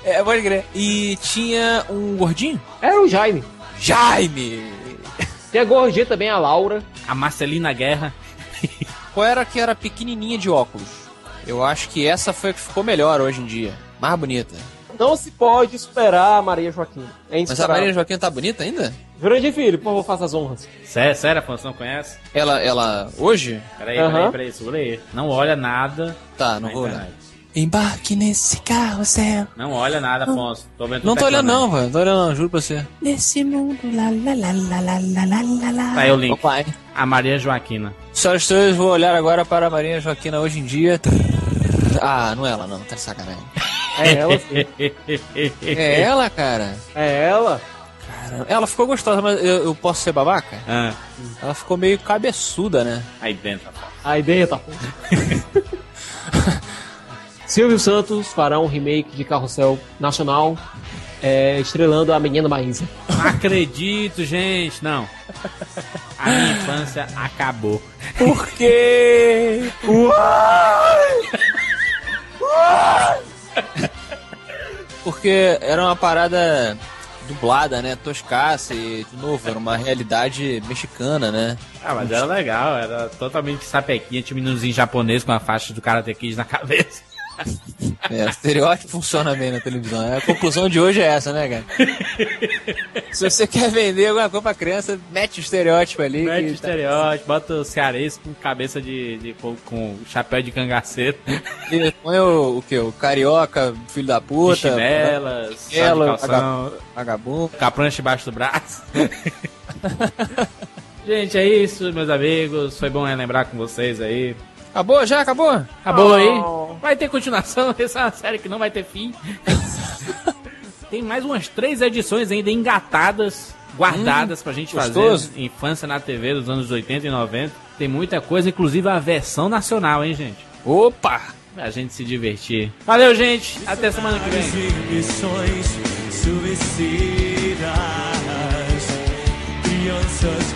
É, pode crer. E tinha um gordinho? Era o Jaime. Jaime! Tem a gordinha também, a Laura. A Marcelina Guerra. Qual era a que era pequenininha de óculos? Eu acho que essa foi a que ficou melhor hoje em dia. Mais bonita. Não se pode superar a Maria Joaquina. É Mas a. Maria Joaquina tá bonita ainda? Jurandir Filho, por favor, faça as honras. Sério, sério, Afonso, não conhece? Ela, ela, hoje? Peraí, Aham. peraí, peraí, segura aí. Não olha nada. Tá, não na vou olhar. Embarque nesse carrossel. Não olha nada, Afonso. Tô vendo Não tô olhando não, velho. Não tô olhando não, juro pra você. Nesse mundo, lá, lá, lá, lá, lá, lá, lá, lá. Tá aí o link. Opa? A Maria Joaquina. Senhoras e senhores, vou olhar agora para a Maria Joaquina hoje em dia. Ah, não é ela não, tá de sacanagem. É ela, sim. É ela, cara? É ela. Caramba. Ela ficou gostosa, mas eu, eu posso ser babaca? Ah, Ela ficou meio cabeçuda, né? aí dentro, Afonso. A ideia tá Silvio Santos fará um remake de Carrossel Nacional, é, estrelando a menina Maísa. Acredito, gente. Não. A minha infância acabou. Por quê? Porque era uma parada dublada, né? Toscaça e, de novo, era uma realidade mexicana, né? Ah, mas era legal. Era totalmente sapequinha. Um meninozinho japonês com a faixa do Karate Kid na cabeça. É, o estereótipo funciona bem na televisão. A conclusão de hoje é essa, né, cara? Se você quer vender alguma coisa pra criança, mete o estereótipo ali. Mete o estereótipo, bota o cearense com cabeça de. de com, chapéu de cangaceiro. E põe o, o que? O carioca, filho da puta. de chinelas, Chinelo, vagabundo. prancha embaixo do braço. Gente, é isso, meus amigos. Foi bom relembrar com vocês aí. Acabou já? Acabou? Acabou Oh. aí? Vai ter continuação, essa é uma série que não vai ter fim. Tem mais umas três edições ainda engatadas, guardadas pra gente gostoso. fazer. Infância na TV dos anos 80 e 90. Tem muita coisa, inclusive a versão nacional, hein, gente? Opa! Pra gente se divertir. Valeu, gente. Até semana que vem. Suicidas, crianças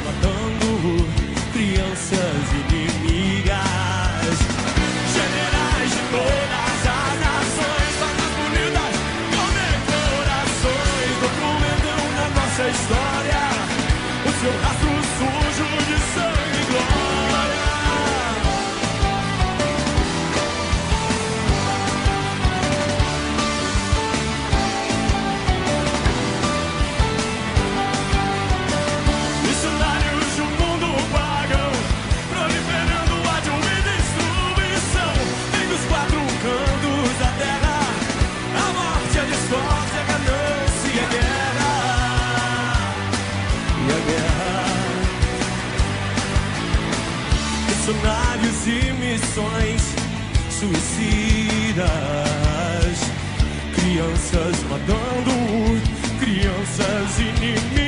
Missionários e missões suicidas, crianças matando crianças inimigas.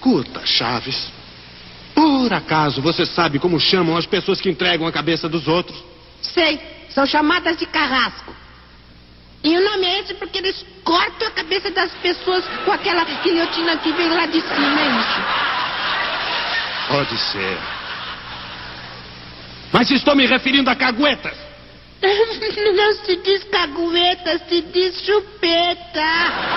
Escuta, Chaves. Por acaso você sabe como chamam as pessoas que entregam a cabeça dos outros? Sei, são chamadas de carrasco. E o nome é esse porque eles cortam a cabeça das pessoas com aquela guilhotina que vem lá de cima, é isso. Pode ser. Mas estou me referindo a caguetas. Não se diz cagueta, se diz chupeta.